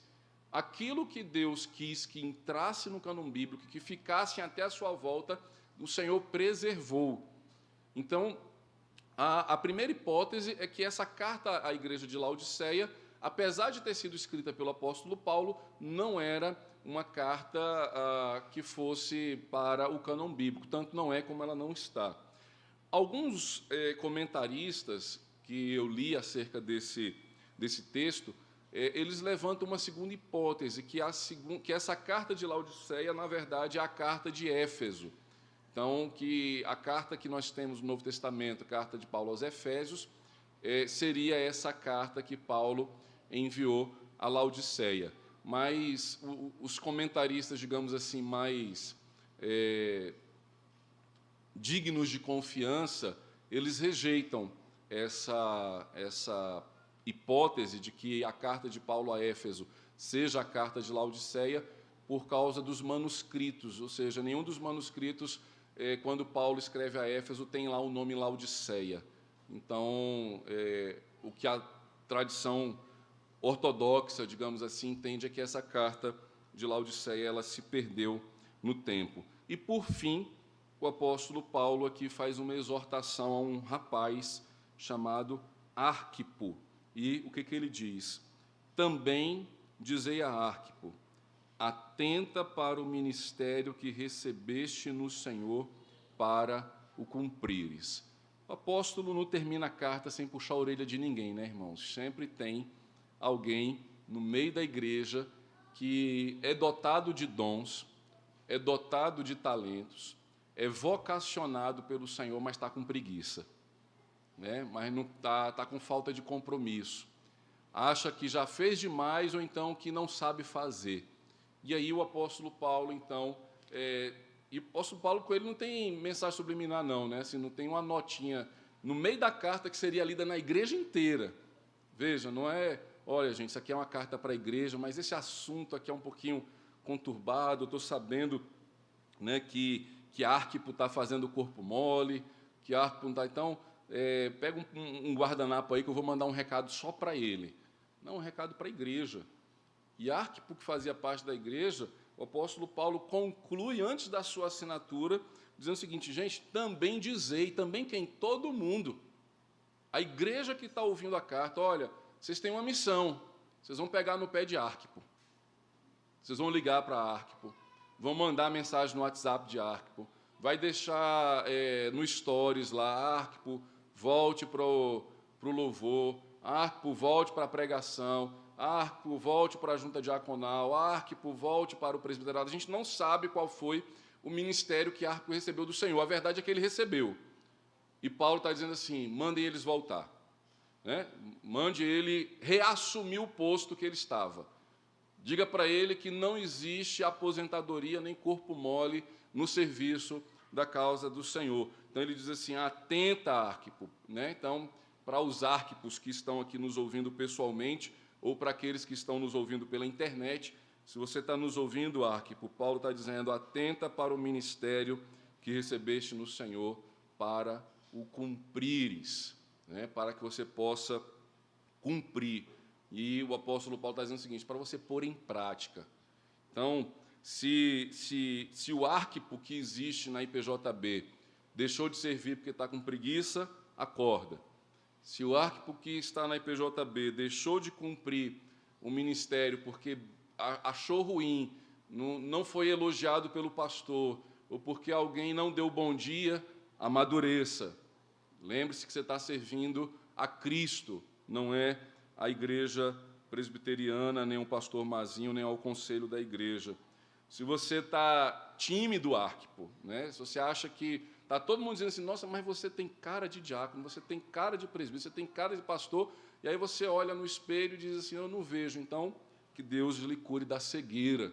aquilo que Deus quis que entrasse no cânon bíblico, que ficassem até a sua volta, o Senhor preservou. Então, a, a, primeira hipótese é que essa carta à igreja de Laodiceia, apesar de ter sido escrita pelo apóstolo Paulo, não era uma carta ah, que fosse para o cânon bíblico, tanto não é como ela não está. Alguns eh, comentaristas que eu li acerca desse, desse texto eles levantam uma segunda hipótese, que, a que essa carta de Laodiceia, na verdade, é a carta de Éfeso. Então, que a carta que nós temos no Novo Testamento, a carta de Paulo aos Efésios, é, seria essa carta que Paulo enviou a Laodiceia. Mas o, os comentaristas, digamos assim, mais é, dignos de confiança, eles rejeitam essa, essa hipótese de que a carta de Paulo a Éfeso seja a carta de Laodiceia por causa dos manuscritos, ou seja, nenhum dos manuscritos, eh, quando Paulo escreve a Éfeso, tem lá o nome Laodiceia. Então, eh, o que a tradição ortodoxa, digamos assim, entende é que essa carta de Laodiceia ela se perdeu no tempo. E, por fim, o apóstolo Paulo aqui faz uma exortação a um rapaz chamado Arquipo. E o que, que ele diz? Também dizei a Arquipo: atenta para o ministério que recebeste no Senhor para o cumprires. O apóstolo não termina a carta sem puxar a orelha de ninguém, né, irmãos? Sempre tem alguém no meio da igreja que é dotado de dons, é dotado de talentos, é vocacionado pelo Senhor, mas está com preguiça né? mas não está tá com falta de compromisso. Acha que já fez demais ou então que não sabe fazer. E aí o apóstolo Paulo, então, é, e o apóstolo Paulo com ele não tem mensagem subliminar, não, né? Assim, não tem uma notinha no meio da carta que seria lida na igreja inteira. Veja, não é olha, gente, isso aqui é uma carta para a igreja, mas esse assunto aqui é um pouquinho conturbado, estou sabendo né, que, que Arquipo está fazendo o corpo mole, que Arquipo está... Então, é, pega um, um guardanapo aí que eu vou mandar um recado só para ele. Não, um recado para a igreja. E Arquipo, que fazia parte da igreja, o apóstolo Paulo conclui antes da sua assinatura, dizendo o seguinte: gente, também dizei, também quem? Todo mundo. A igreja que está ouvindo a carta, olha, vocês têm uma missão, vocês vão pegar no pé de Arquipo, vocês vão ligar para Arquipo, vão mandar mensagem no WhatsApp de Arquipo, vai deixar é, no Stories lá, Arquipo, volte para o louvor, Arquipo, volte para a pregação, Arquipo, volte para a junta diaconal, Arquipo, volte para o presbiterado. A gente não sabe qual foi o ministério que Arquipo recebeu do Senhor. A verdade é que ele recebeu. E Paulo está dizendo assim: mandem eles voltar. Né? Mande ele reassumir o posto que ele estava. Diga para ele que não existe aposentadoria nem corpo mole no serviço da causa do Senhor. Então ele diz assim: atenta, Arquipo. Né? Então, para os Arquipos que estão aqui nos ouvindo pessoalmente, ou para aqueles que estão nos ouvindo pela internet, se você está nos ouvindo, Arquipo, Paulo está dizendo: atenta para o ministério que recebeste no Senhor para o cumprires, né, para que você possa cumprir. E o apóstolo Paulo está dizendo o seguinte: para você pôr em prática. Então, se, se, se o arquipo que existe na IPJB deixou de servir porque está com preguiça, acorda. Se o arquipo que está na IPJB deixou de cumprir o ministério porque achou ruim, não, não foi elogiado pelo pastor, ou porque alguém não deu bom dia, amadureça. Lembre-se que você está servindo a Cristo, não é a igreja presbiteriana, nem o pastor Mazinho, nem ao conselho da igreja. Se você está tímido, Arquipo, né? se você acha que está todo mundo dizendo assim, nossa, mas você tem cara de diácono, você tem cara de presbítero, você tem cara de pastor, e aí você olha no espelho e diz assim, eu não vejo. Então, que Deus lhe cure da cegueira,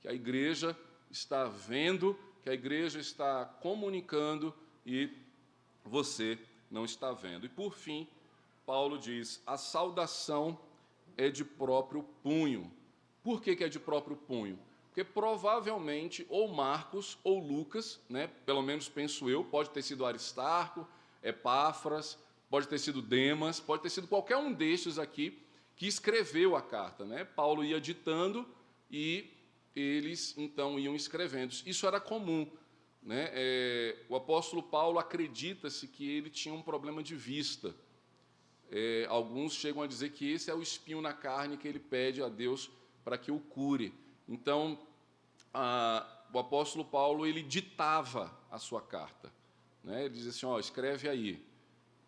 que a igreja está vendo, que a igreja está comunicando e você não está vendo. E por fim, Paulo diz: a saudação é de próprio punho. Por que, que é de próprio punho? Porque provavelmente ou Marcos ou Lucas, né, pelo menos penso eu, pode ter sido Aristarco, Epáfras, pode ter sido Demas, pode ter sido qualquer um destes aqui que escreveu a carta. Né? Paulo ia ditando e eles então iam escrevendo. Isso era comum. Né? É, o apóstolo Paulo acredita-se que ele tinha um problema de vista. É, alguns chegam a dizer que esse é o espinho na carne que ele pede a Deus para que o cure. Então, a, o apóstolo Paulo ele ditava a sua carta. Né? Ele dizia assim: ó, escreve aí,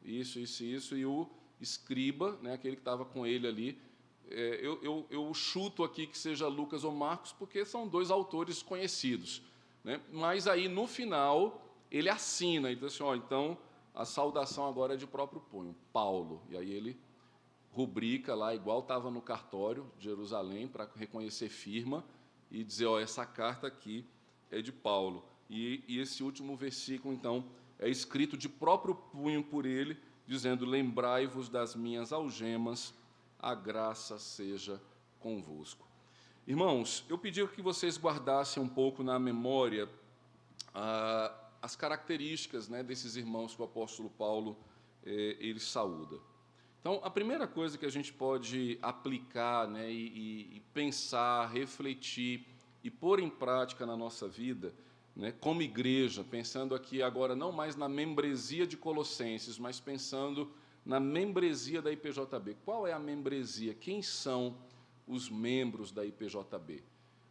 isso, isso, isso, e o escriba, né, aquele que estava com ele ali, é, eu, eu, eu chuto aqui que seja Lucas ou Marcos, porque são dois autores conhecidos. Né? Mas aí, no final, ele assina, e diz assim, ó, então, a saudação agora é de próprio punho, Paulo. E aí ele rubrica lá, igual estava no cartório de Jerusalém, para reconhecer firma e dizer, ó, essa carta aqui é de Paulo. E, e esse último versículo, então, é escrito de próprio punho por ele, dizendo: Lembrai-vos das minhas algemas, a graça seja convosco. Irmãos, eu pedi que vocês guardassem um pouco na memória ah, as características né, desses irmãos que o apóstolo Paulo eh, ele saúda. Então, a primeira coisa que a gente pode aplicar né, e, e pensar, refletir e pôr em prática na nossa vida, né, como igreja, pensando aqui agora não mais na membresia de Colossenses, mas pensando na membresia da IPJB. Qual é a membresia? Quem são os membros da IPJB?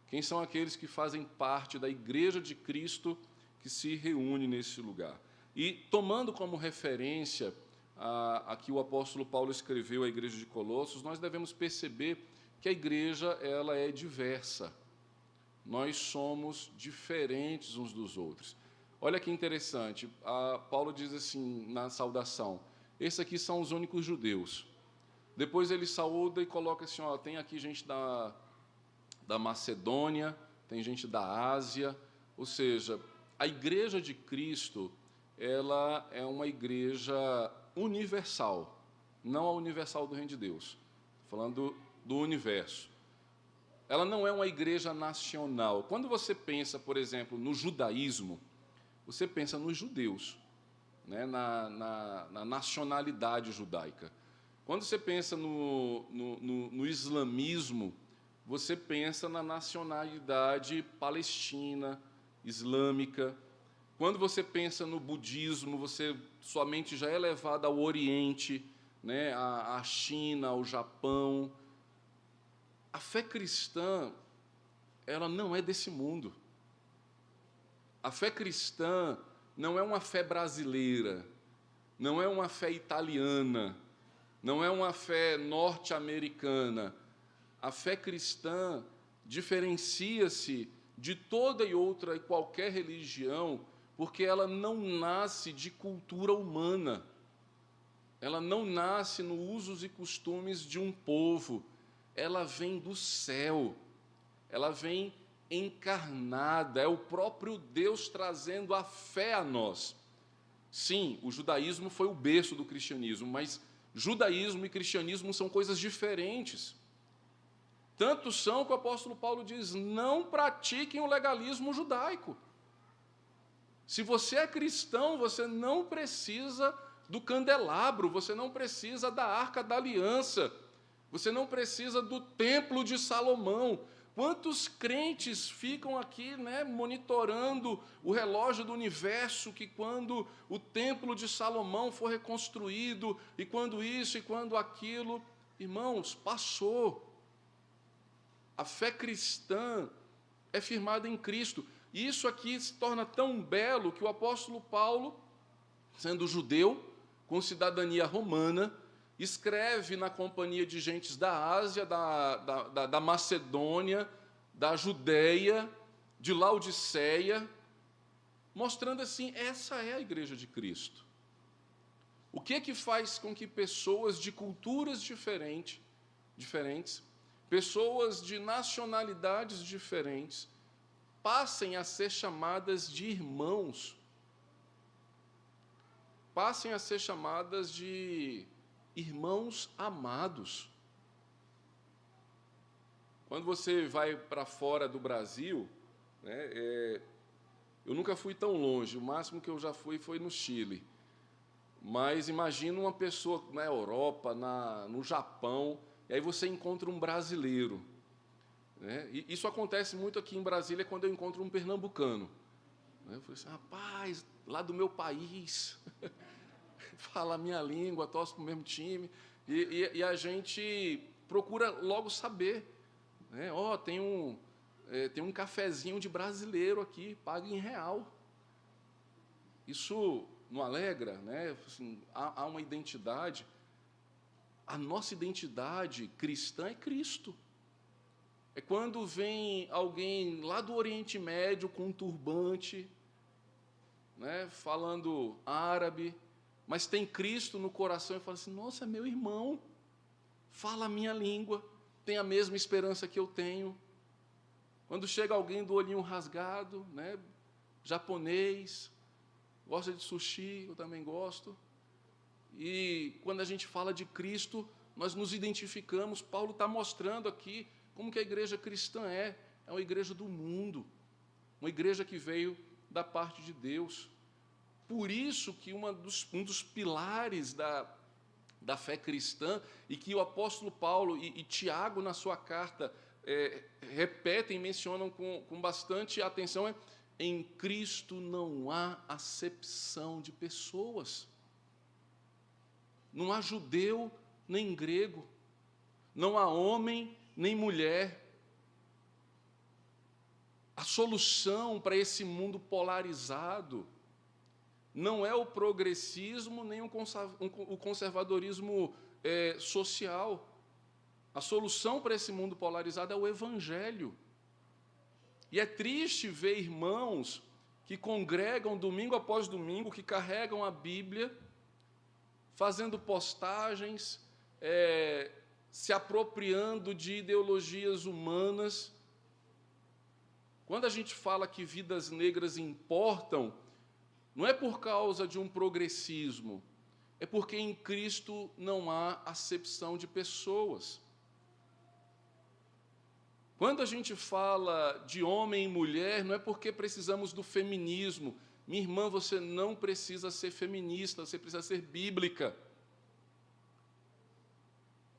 Quem são aqueles que fazem parte da Igreja de Cristo que se reúne nesse lugar? E tomando como referência a, a que o apóstolo Paulo escreveu à Igreja de Colossos, nós devemos perceber que a igreja ela é diversa. Nós somos diferentes uns dos outros. Olha que interessante, Paulo diz assim na saudação: esses aqui são os únicos judeus. Depois ele saúda e coloca assim: ó, tem aqui gente da, da Macedônia, tem gente da Ásia, ou seja, a igreja de Cristo ela é uma igreja universal, não a universal do reino de Deus. falando do universo. Ela não é uma igreja nacional. Quando você pensa, por exemplo, no judaísmo, você pensa nos judeus, né, na, na, na nacionalidade judaica. Quando você pensa no, no, no, no islamismo, você pensa na nacionalidade palestina, islâmica. Quando você pensa no budismo, você sua mente já é levada ao Oriente, né, à, China, ao Japão. A fé cristã, ela não é desse mundo. A fé cristã não é uma fé brasileira, não é uma fé italiana, não é uma fé norte-americana. A fé cristã diferencia-se de toda e outra e qualquer religião, porque ela não nasce de cultura humana. Ela não nasce nos usos e costumes de um povo. Ela vem do céu. Ela vem encarnada, é o próprio Deus trazendo a fé a nós. Sim, o judaísmo foi o berço do cristianismo, mas Judaísmo e cristianismo são coisas diferentes. Tanto são que o apóstolo Paulo diz: não pratiquem o legalismo judaico. Se você é cristão, você não precisa do candelabro, você não precisa da arca da aliança, você não precisa do templo de Salomão, Quantos crentes ficam aqui né, monitorando o relógio do universo, que quando o templo de Salomão for reconstruído, e quando isso e quando aquilo, irmãos, passou. A fé cristã é firmada em Cristo. E isso aqui se torna tão belo que o apóstolo Paulo, sendo judeu, com cidadania romana, escreve na companhia de gentes da Ásia, da, da, da Macedônia, da Judéia, de Laodiceia, mostrando assim: essa é a igreja de Cristo. O que é que faz com que pessoas de culturas diferentes, diferentes, pessoas de nacionalidades diferentes, passem a ser chamadas de irmãos, passem a ser chamadas de irmãos amados. Quando você vai para fora do Brasil, né, é, eu nunca fui tão longe, o máximo que eu já fui foi no Chile. Mas imagina uma pessoa na Europa, na, no Japão, e aí você encontra um brasileiro. Né? E isso acontece muito aqui em Brasília quando eu encontro um pernambucano. Né? Eu falei assim, rapaz, lá do meu país. fala a minha língua, torce para o mesmo time, e, e, e, a gente procura logo saber. Né? Oh, tem um, é, tem um cafezinho de brasileiro aqui, paga em real. Isso não alegra, né? Assim, há, há uma identidade. A nossa identidade cristã é Cristo. É quando vem alguém lá do Oriente Médio com um turbante, né, falando árabe, mas tem Cristo no coração e fala assim: nossa, é meu irmão, fala a minha língua, tem a mesma esperança que eu tenho. Quando chega alguém do olhinho rasgado, né, japonês, gosta de sushi, eu também gosto. E quando a gente fala de Cristo, nós nos identificamos. Paulo está mostrando aqui como que a igreja cristã é. É uma igreja do mundo, uma igreja que veio da parte de Deus. Por isso que dos, um dos pilares da, da fé cristã, e que o apóstolo Paulo e, e Tiago, na sua carta, é, repetem, mencionam com, com bastante atenção, é em Cristo não há acepção de pessoas. Não há judeu nem grego, não há homem nem mulher. A solução para esse mundo polarizado não é o progressismo nem o conservadorismo é, social. A solução para esse mundo polarizado é o Evangelho. E é triste ver irmãos que congregam domingo após domingo, que carregam a Bíblia, fazendo postagens, é, se apropriando de ideologias humanas. Quando a gente fala que vidas negras importam, não é por causa de um progressismo, é porque em Cristo não há acepção de pessoas. Quando a gente fala de homem e mulher, não é porque precisamos do feminismo. Minha irmã, você não precisa ser feminista, você precisa ser bíblica.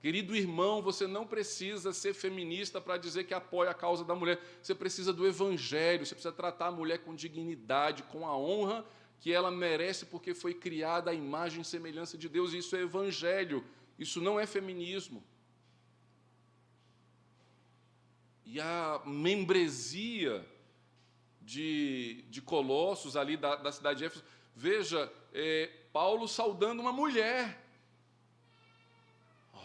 Querido irmão, você não precisa ser feminista para dizer que apoia a causa da mulher. Você precisa do evangelho, você precisa tratar a mulher com dignidade, com a honra que ela merece, porque foi criada à imagem e semelhança de Deus. Isso é evangelho, isso não é feminismo. E a membresia de, de Colossos, ali da, da cidade de Éfeso, veja, é, Paulo saudando uma mulher.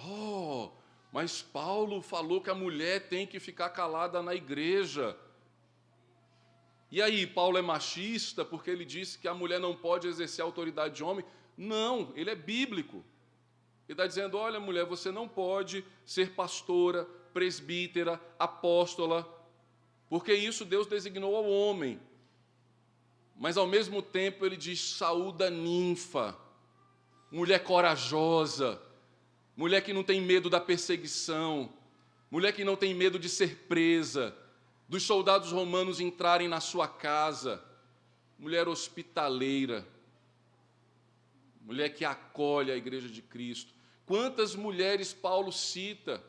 Oh, mas Paulo falou que a mulher tem que ficar calada na igreja. E aí, Paulo é machista porque ele disse que a mulher não pode exercer a autoridade de homem? Não, ele é bíblico. Ele está dizendo: olha, mulher, você não pode ser pastora, presbítera, apóstola, porque isso Deus designou ao homem. Mas ao mesmo tempo ele diz: saúda ninfa, mulher corajosa, mulher que não tem medo da perseguição, mulher que não tem medo de ser presa, dos soldados romanos entrarem na sua casa, mulher hospitaleira, mulher que acolhe a igreja de Cristo. Quantas mulheres Paulo cita?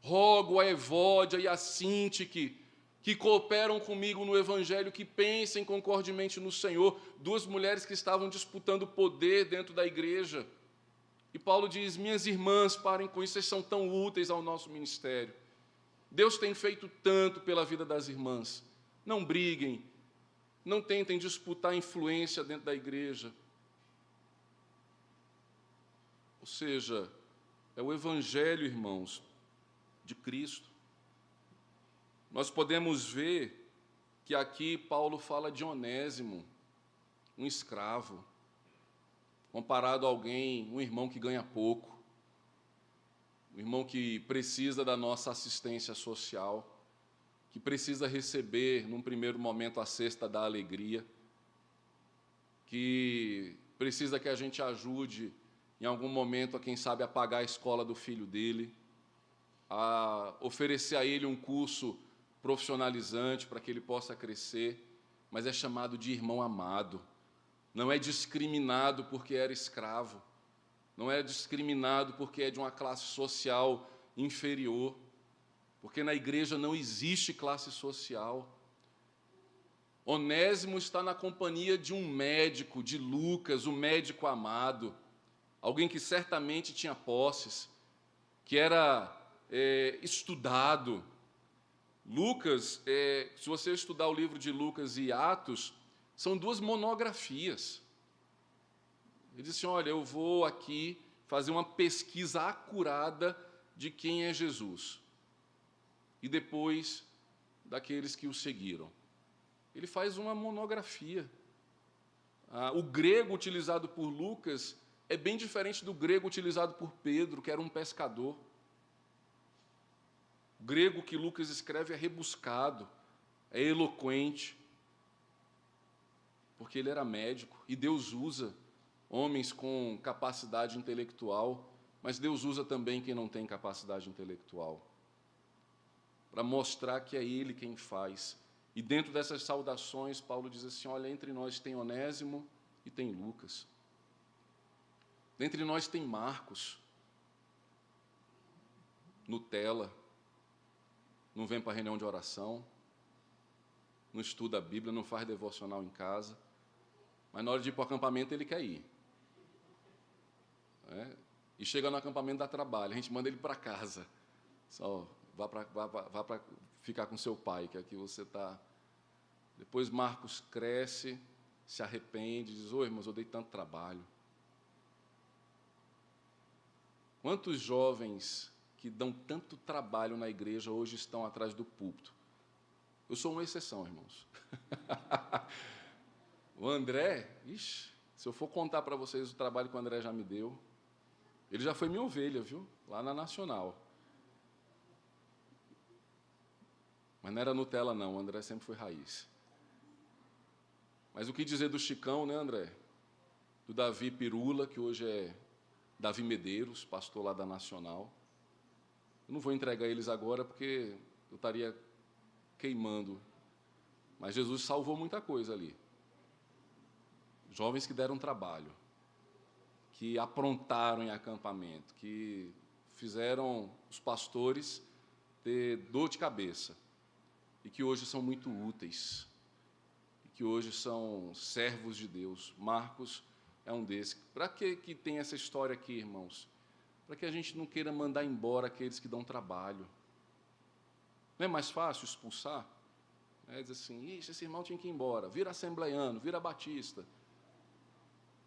Rogo a Evódia e a Sintique, que cooperam comigo no Evangelho, que pensem concordemente no Senhor, duas mulheres que estavam disputando poder dentro da igreja. E Paulo diz: Minhas irmãs, parem com isso, vocês são tão úteis ao nosso ministério. Deus tem feito tanto pela vida das irmãs. Não briguem, não tentem disputar influência dentro da igreja. Ou seja, é o Evangelho, irmãos, de Cristo. Nós podemos ver que aqui Paulo fala de Onésimo, um escravo, comparado a alguém, um irmão que ganha pouco um irmão que precisa da nossa assistência social, que precisa receber, num primeiro momento, a cesta da alegria, que precisa que a gente ajude, em algum momento, a quem sabe, a pagar a escola do filho dele, a oferecer a ele um curso profissionalizante para que ele possa crescer, mas é chamado de irmão amado, não é discriminado porque era escravo não é discriminado porque é de uma classe social inferior, porque na igreja não existe classe social. Onésimo está na companhia de um médico, de Lucas, o médico amado, alguém que certamente tinha posses, que era é, estudado. Lucas, é, se você estudar o livro de Lucas e Atos, são duas monografias. Ele disse: Olha, eu vou aqui fazer uma pesquisa acurada de quem é Jesus e depois daqueles que o seguiram. Ele faz uma monografia. Ah, o grego utilizado por Lucas é bem diferente do grego utilizado por Pedro, que era um pescador. O grego que Lucas escreve é rebuscado, é eloquente, porque ele era médico e Deus usa homens com capacidade intelectual, mas Deus usa também quem não tem capacidade intelectual, para mostrar que é Ele quem faz. E dentro dessas saudações, Paulo diz assim: olha, entre nós tem Onésimo e tem Lucas. Dentre nós tem Marcos, Nutella, não vem para reunião de oração, não estuda a Bíblia, não faz devocional em casa, mas na hora de ir para o acampamento ele quer ir. É? E chega no acampamento dá trabalho, a gente manda ele para casa. Só vá para vá, vá ficar com seu pai, que aqui você está. Depois Marcos cresce, se arrepende, diz: Oi, irmãos, eu dei tanto trabalho. Quantos jovens que dão tanto trabalho na igreja hoje estão atrás do púlpito? Eu sou uma exceção, irmãos. o André, ixi, se eu for contar para vocês o trabalho que o André já me deu, ele já foi minha ovelha, viu? Lá na Nacional. Mas não era Nutella, não. O André sempre foi raiz. Mas o que dizer do Chicão, né, André? Do Davi Pirula, que hoje é Davi Medeiros, pastor lá da Nacional. Eu não vou entregar eles agora porque eu estaria queimando. Mas Jesus salvou muita coisa ali. Jovens que deram trabalho, que aprontaram em acampamento, que fizeram os pastores ter dor de cabeça e que hoje são muito úteis e que hoje são servos de Deus. Marcos é um desses. Para que, que tem essa história aqui, irmãos? Para que a gente não queira mandar embora aqueles que dão trabalho. Não é mais fácil expulsar? É dizer assim, esse irmão tinha que ir embora, vira assembleiano, vira batista.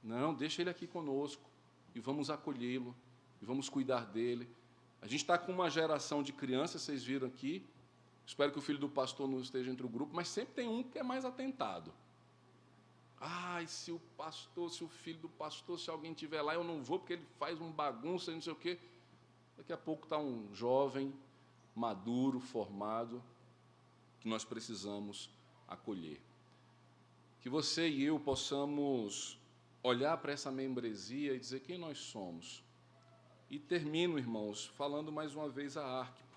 Não, deixa ele aqui conosco e vamos acolhê-lo e vamos cuidar dele. A gente está com uma geração de crianças, vocês viram aqui. Espero que o filho do pastor não esteja entre o grupo, mas sempre tem um que é mais atentado. Ai, se o pastor, se o filho do pastor, se alguém estiver lá, eu não vou porque ele faz um bagunça e não sei o quê. Daqui a pouco está um jovem, maduro, formado, que nós precisamos acolher. Que você e eu possamos olhar para essa membresia e dizer quem nós somos. E termino, irmãos, falando mais uma vez a Arquipo.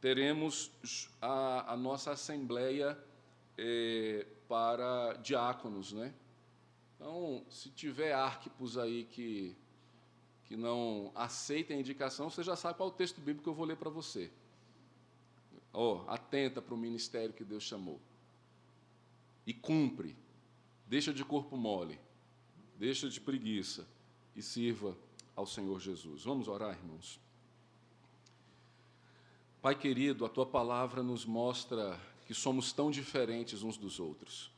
Teremos a, a nossa assembleia é, para diáconos, né? Então, se tiver Arquipos aí que, que não aceitem a indicação, você já sabe qual é o texto bíblico que eu vou ler para você. Oh, atenta para o ministério que Deus chamou. E cumpre. Deixa de corpo mole. Deixa de preguiça. E sirva ao Senhor Jesus. Vamos orar, irmãos. Pai querido, a tua palavra nos mostra que somos tão diferentes uns dos outros,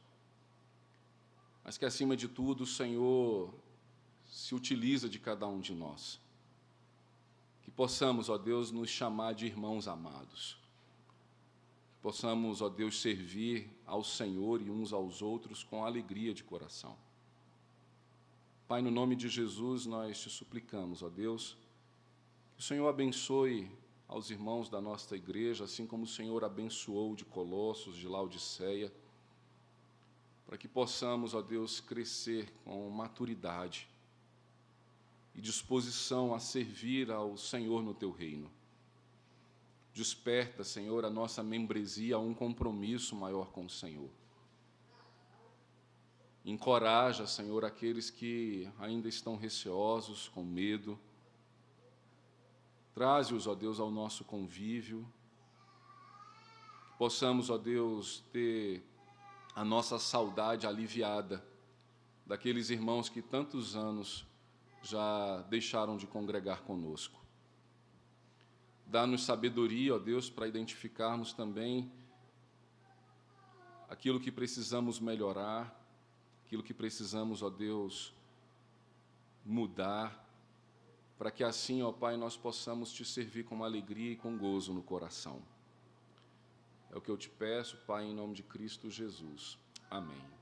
mas que acima de tudo o Senhor se utiliza de cada um de nós. Que possamos, ó Deus, nos chamar de irmãos amados. Que possamos, ó Deus, servir ao Senhor e uns aos outros com alegria de coração. Pai, no nome de Jesus, nós te suplicamos, ó Deus, que o Senhor abençoe aos irmãos da nossa igreja, assim como o Senhor abençoou de Colossos, de Laodiceia, para que possamos, ó Deus, crescer com maturidade e disposição a servir ao Senhor no teu reino. Desperta, Senhor, a nossa membresia a um compromisso maior com o Senhor. Encoraja, Senhor, aqueles que ainda estão receosos, com medo. Traze-os, ó Deus, ao nosso convívio. Que possamos, ó Deus, ter a nossa saudade aliviada daqueles irmãos que tantos anos já deixaram de congregar conosco. Dá-nos sabedoria, ó Deus, para identificarmos também aquilo que precisamos melhorar aquilo que precisamos, ó Deus, mudar, para que assim, ó Pai, nós possamos te servir com alegria e com gozo no coração. É o que eu te peço, Pai, em nome de Cristo Jesus. Amém.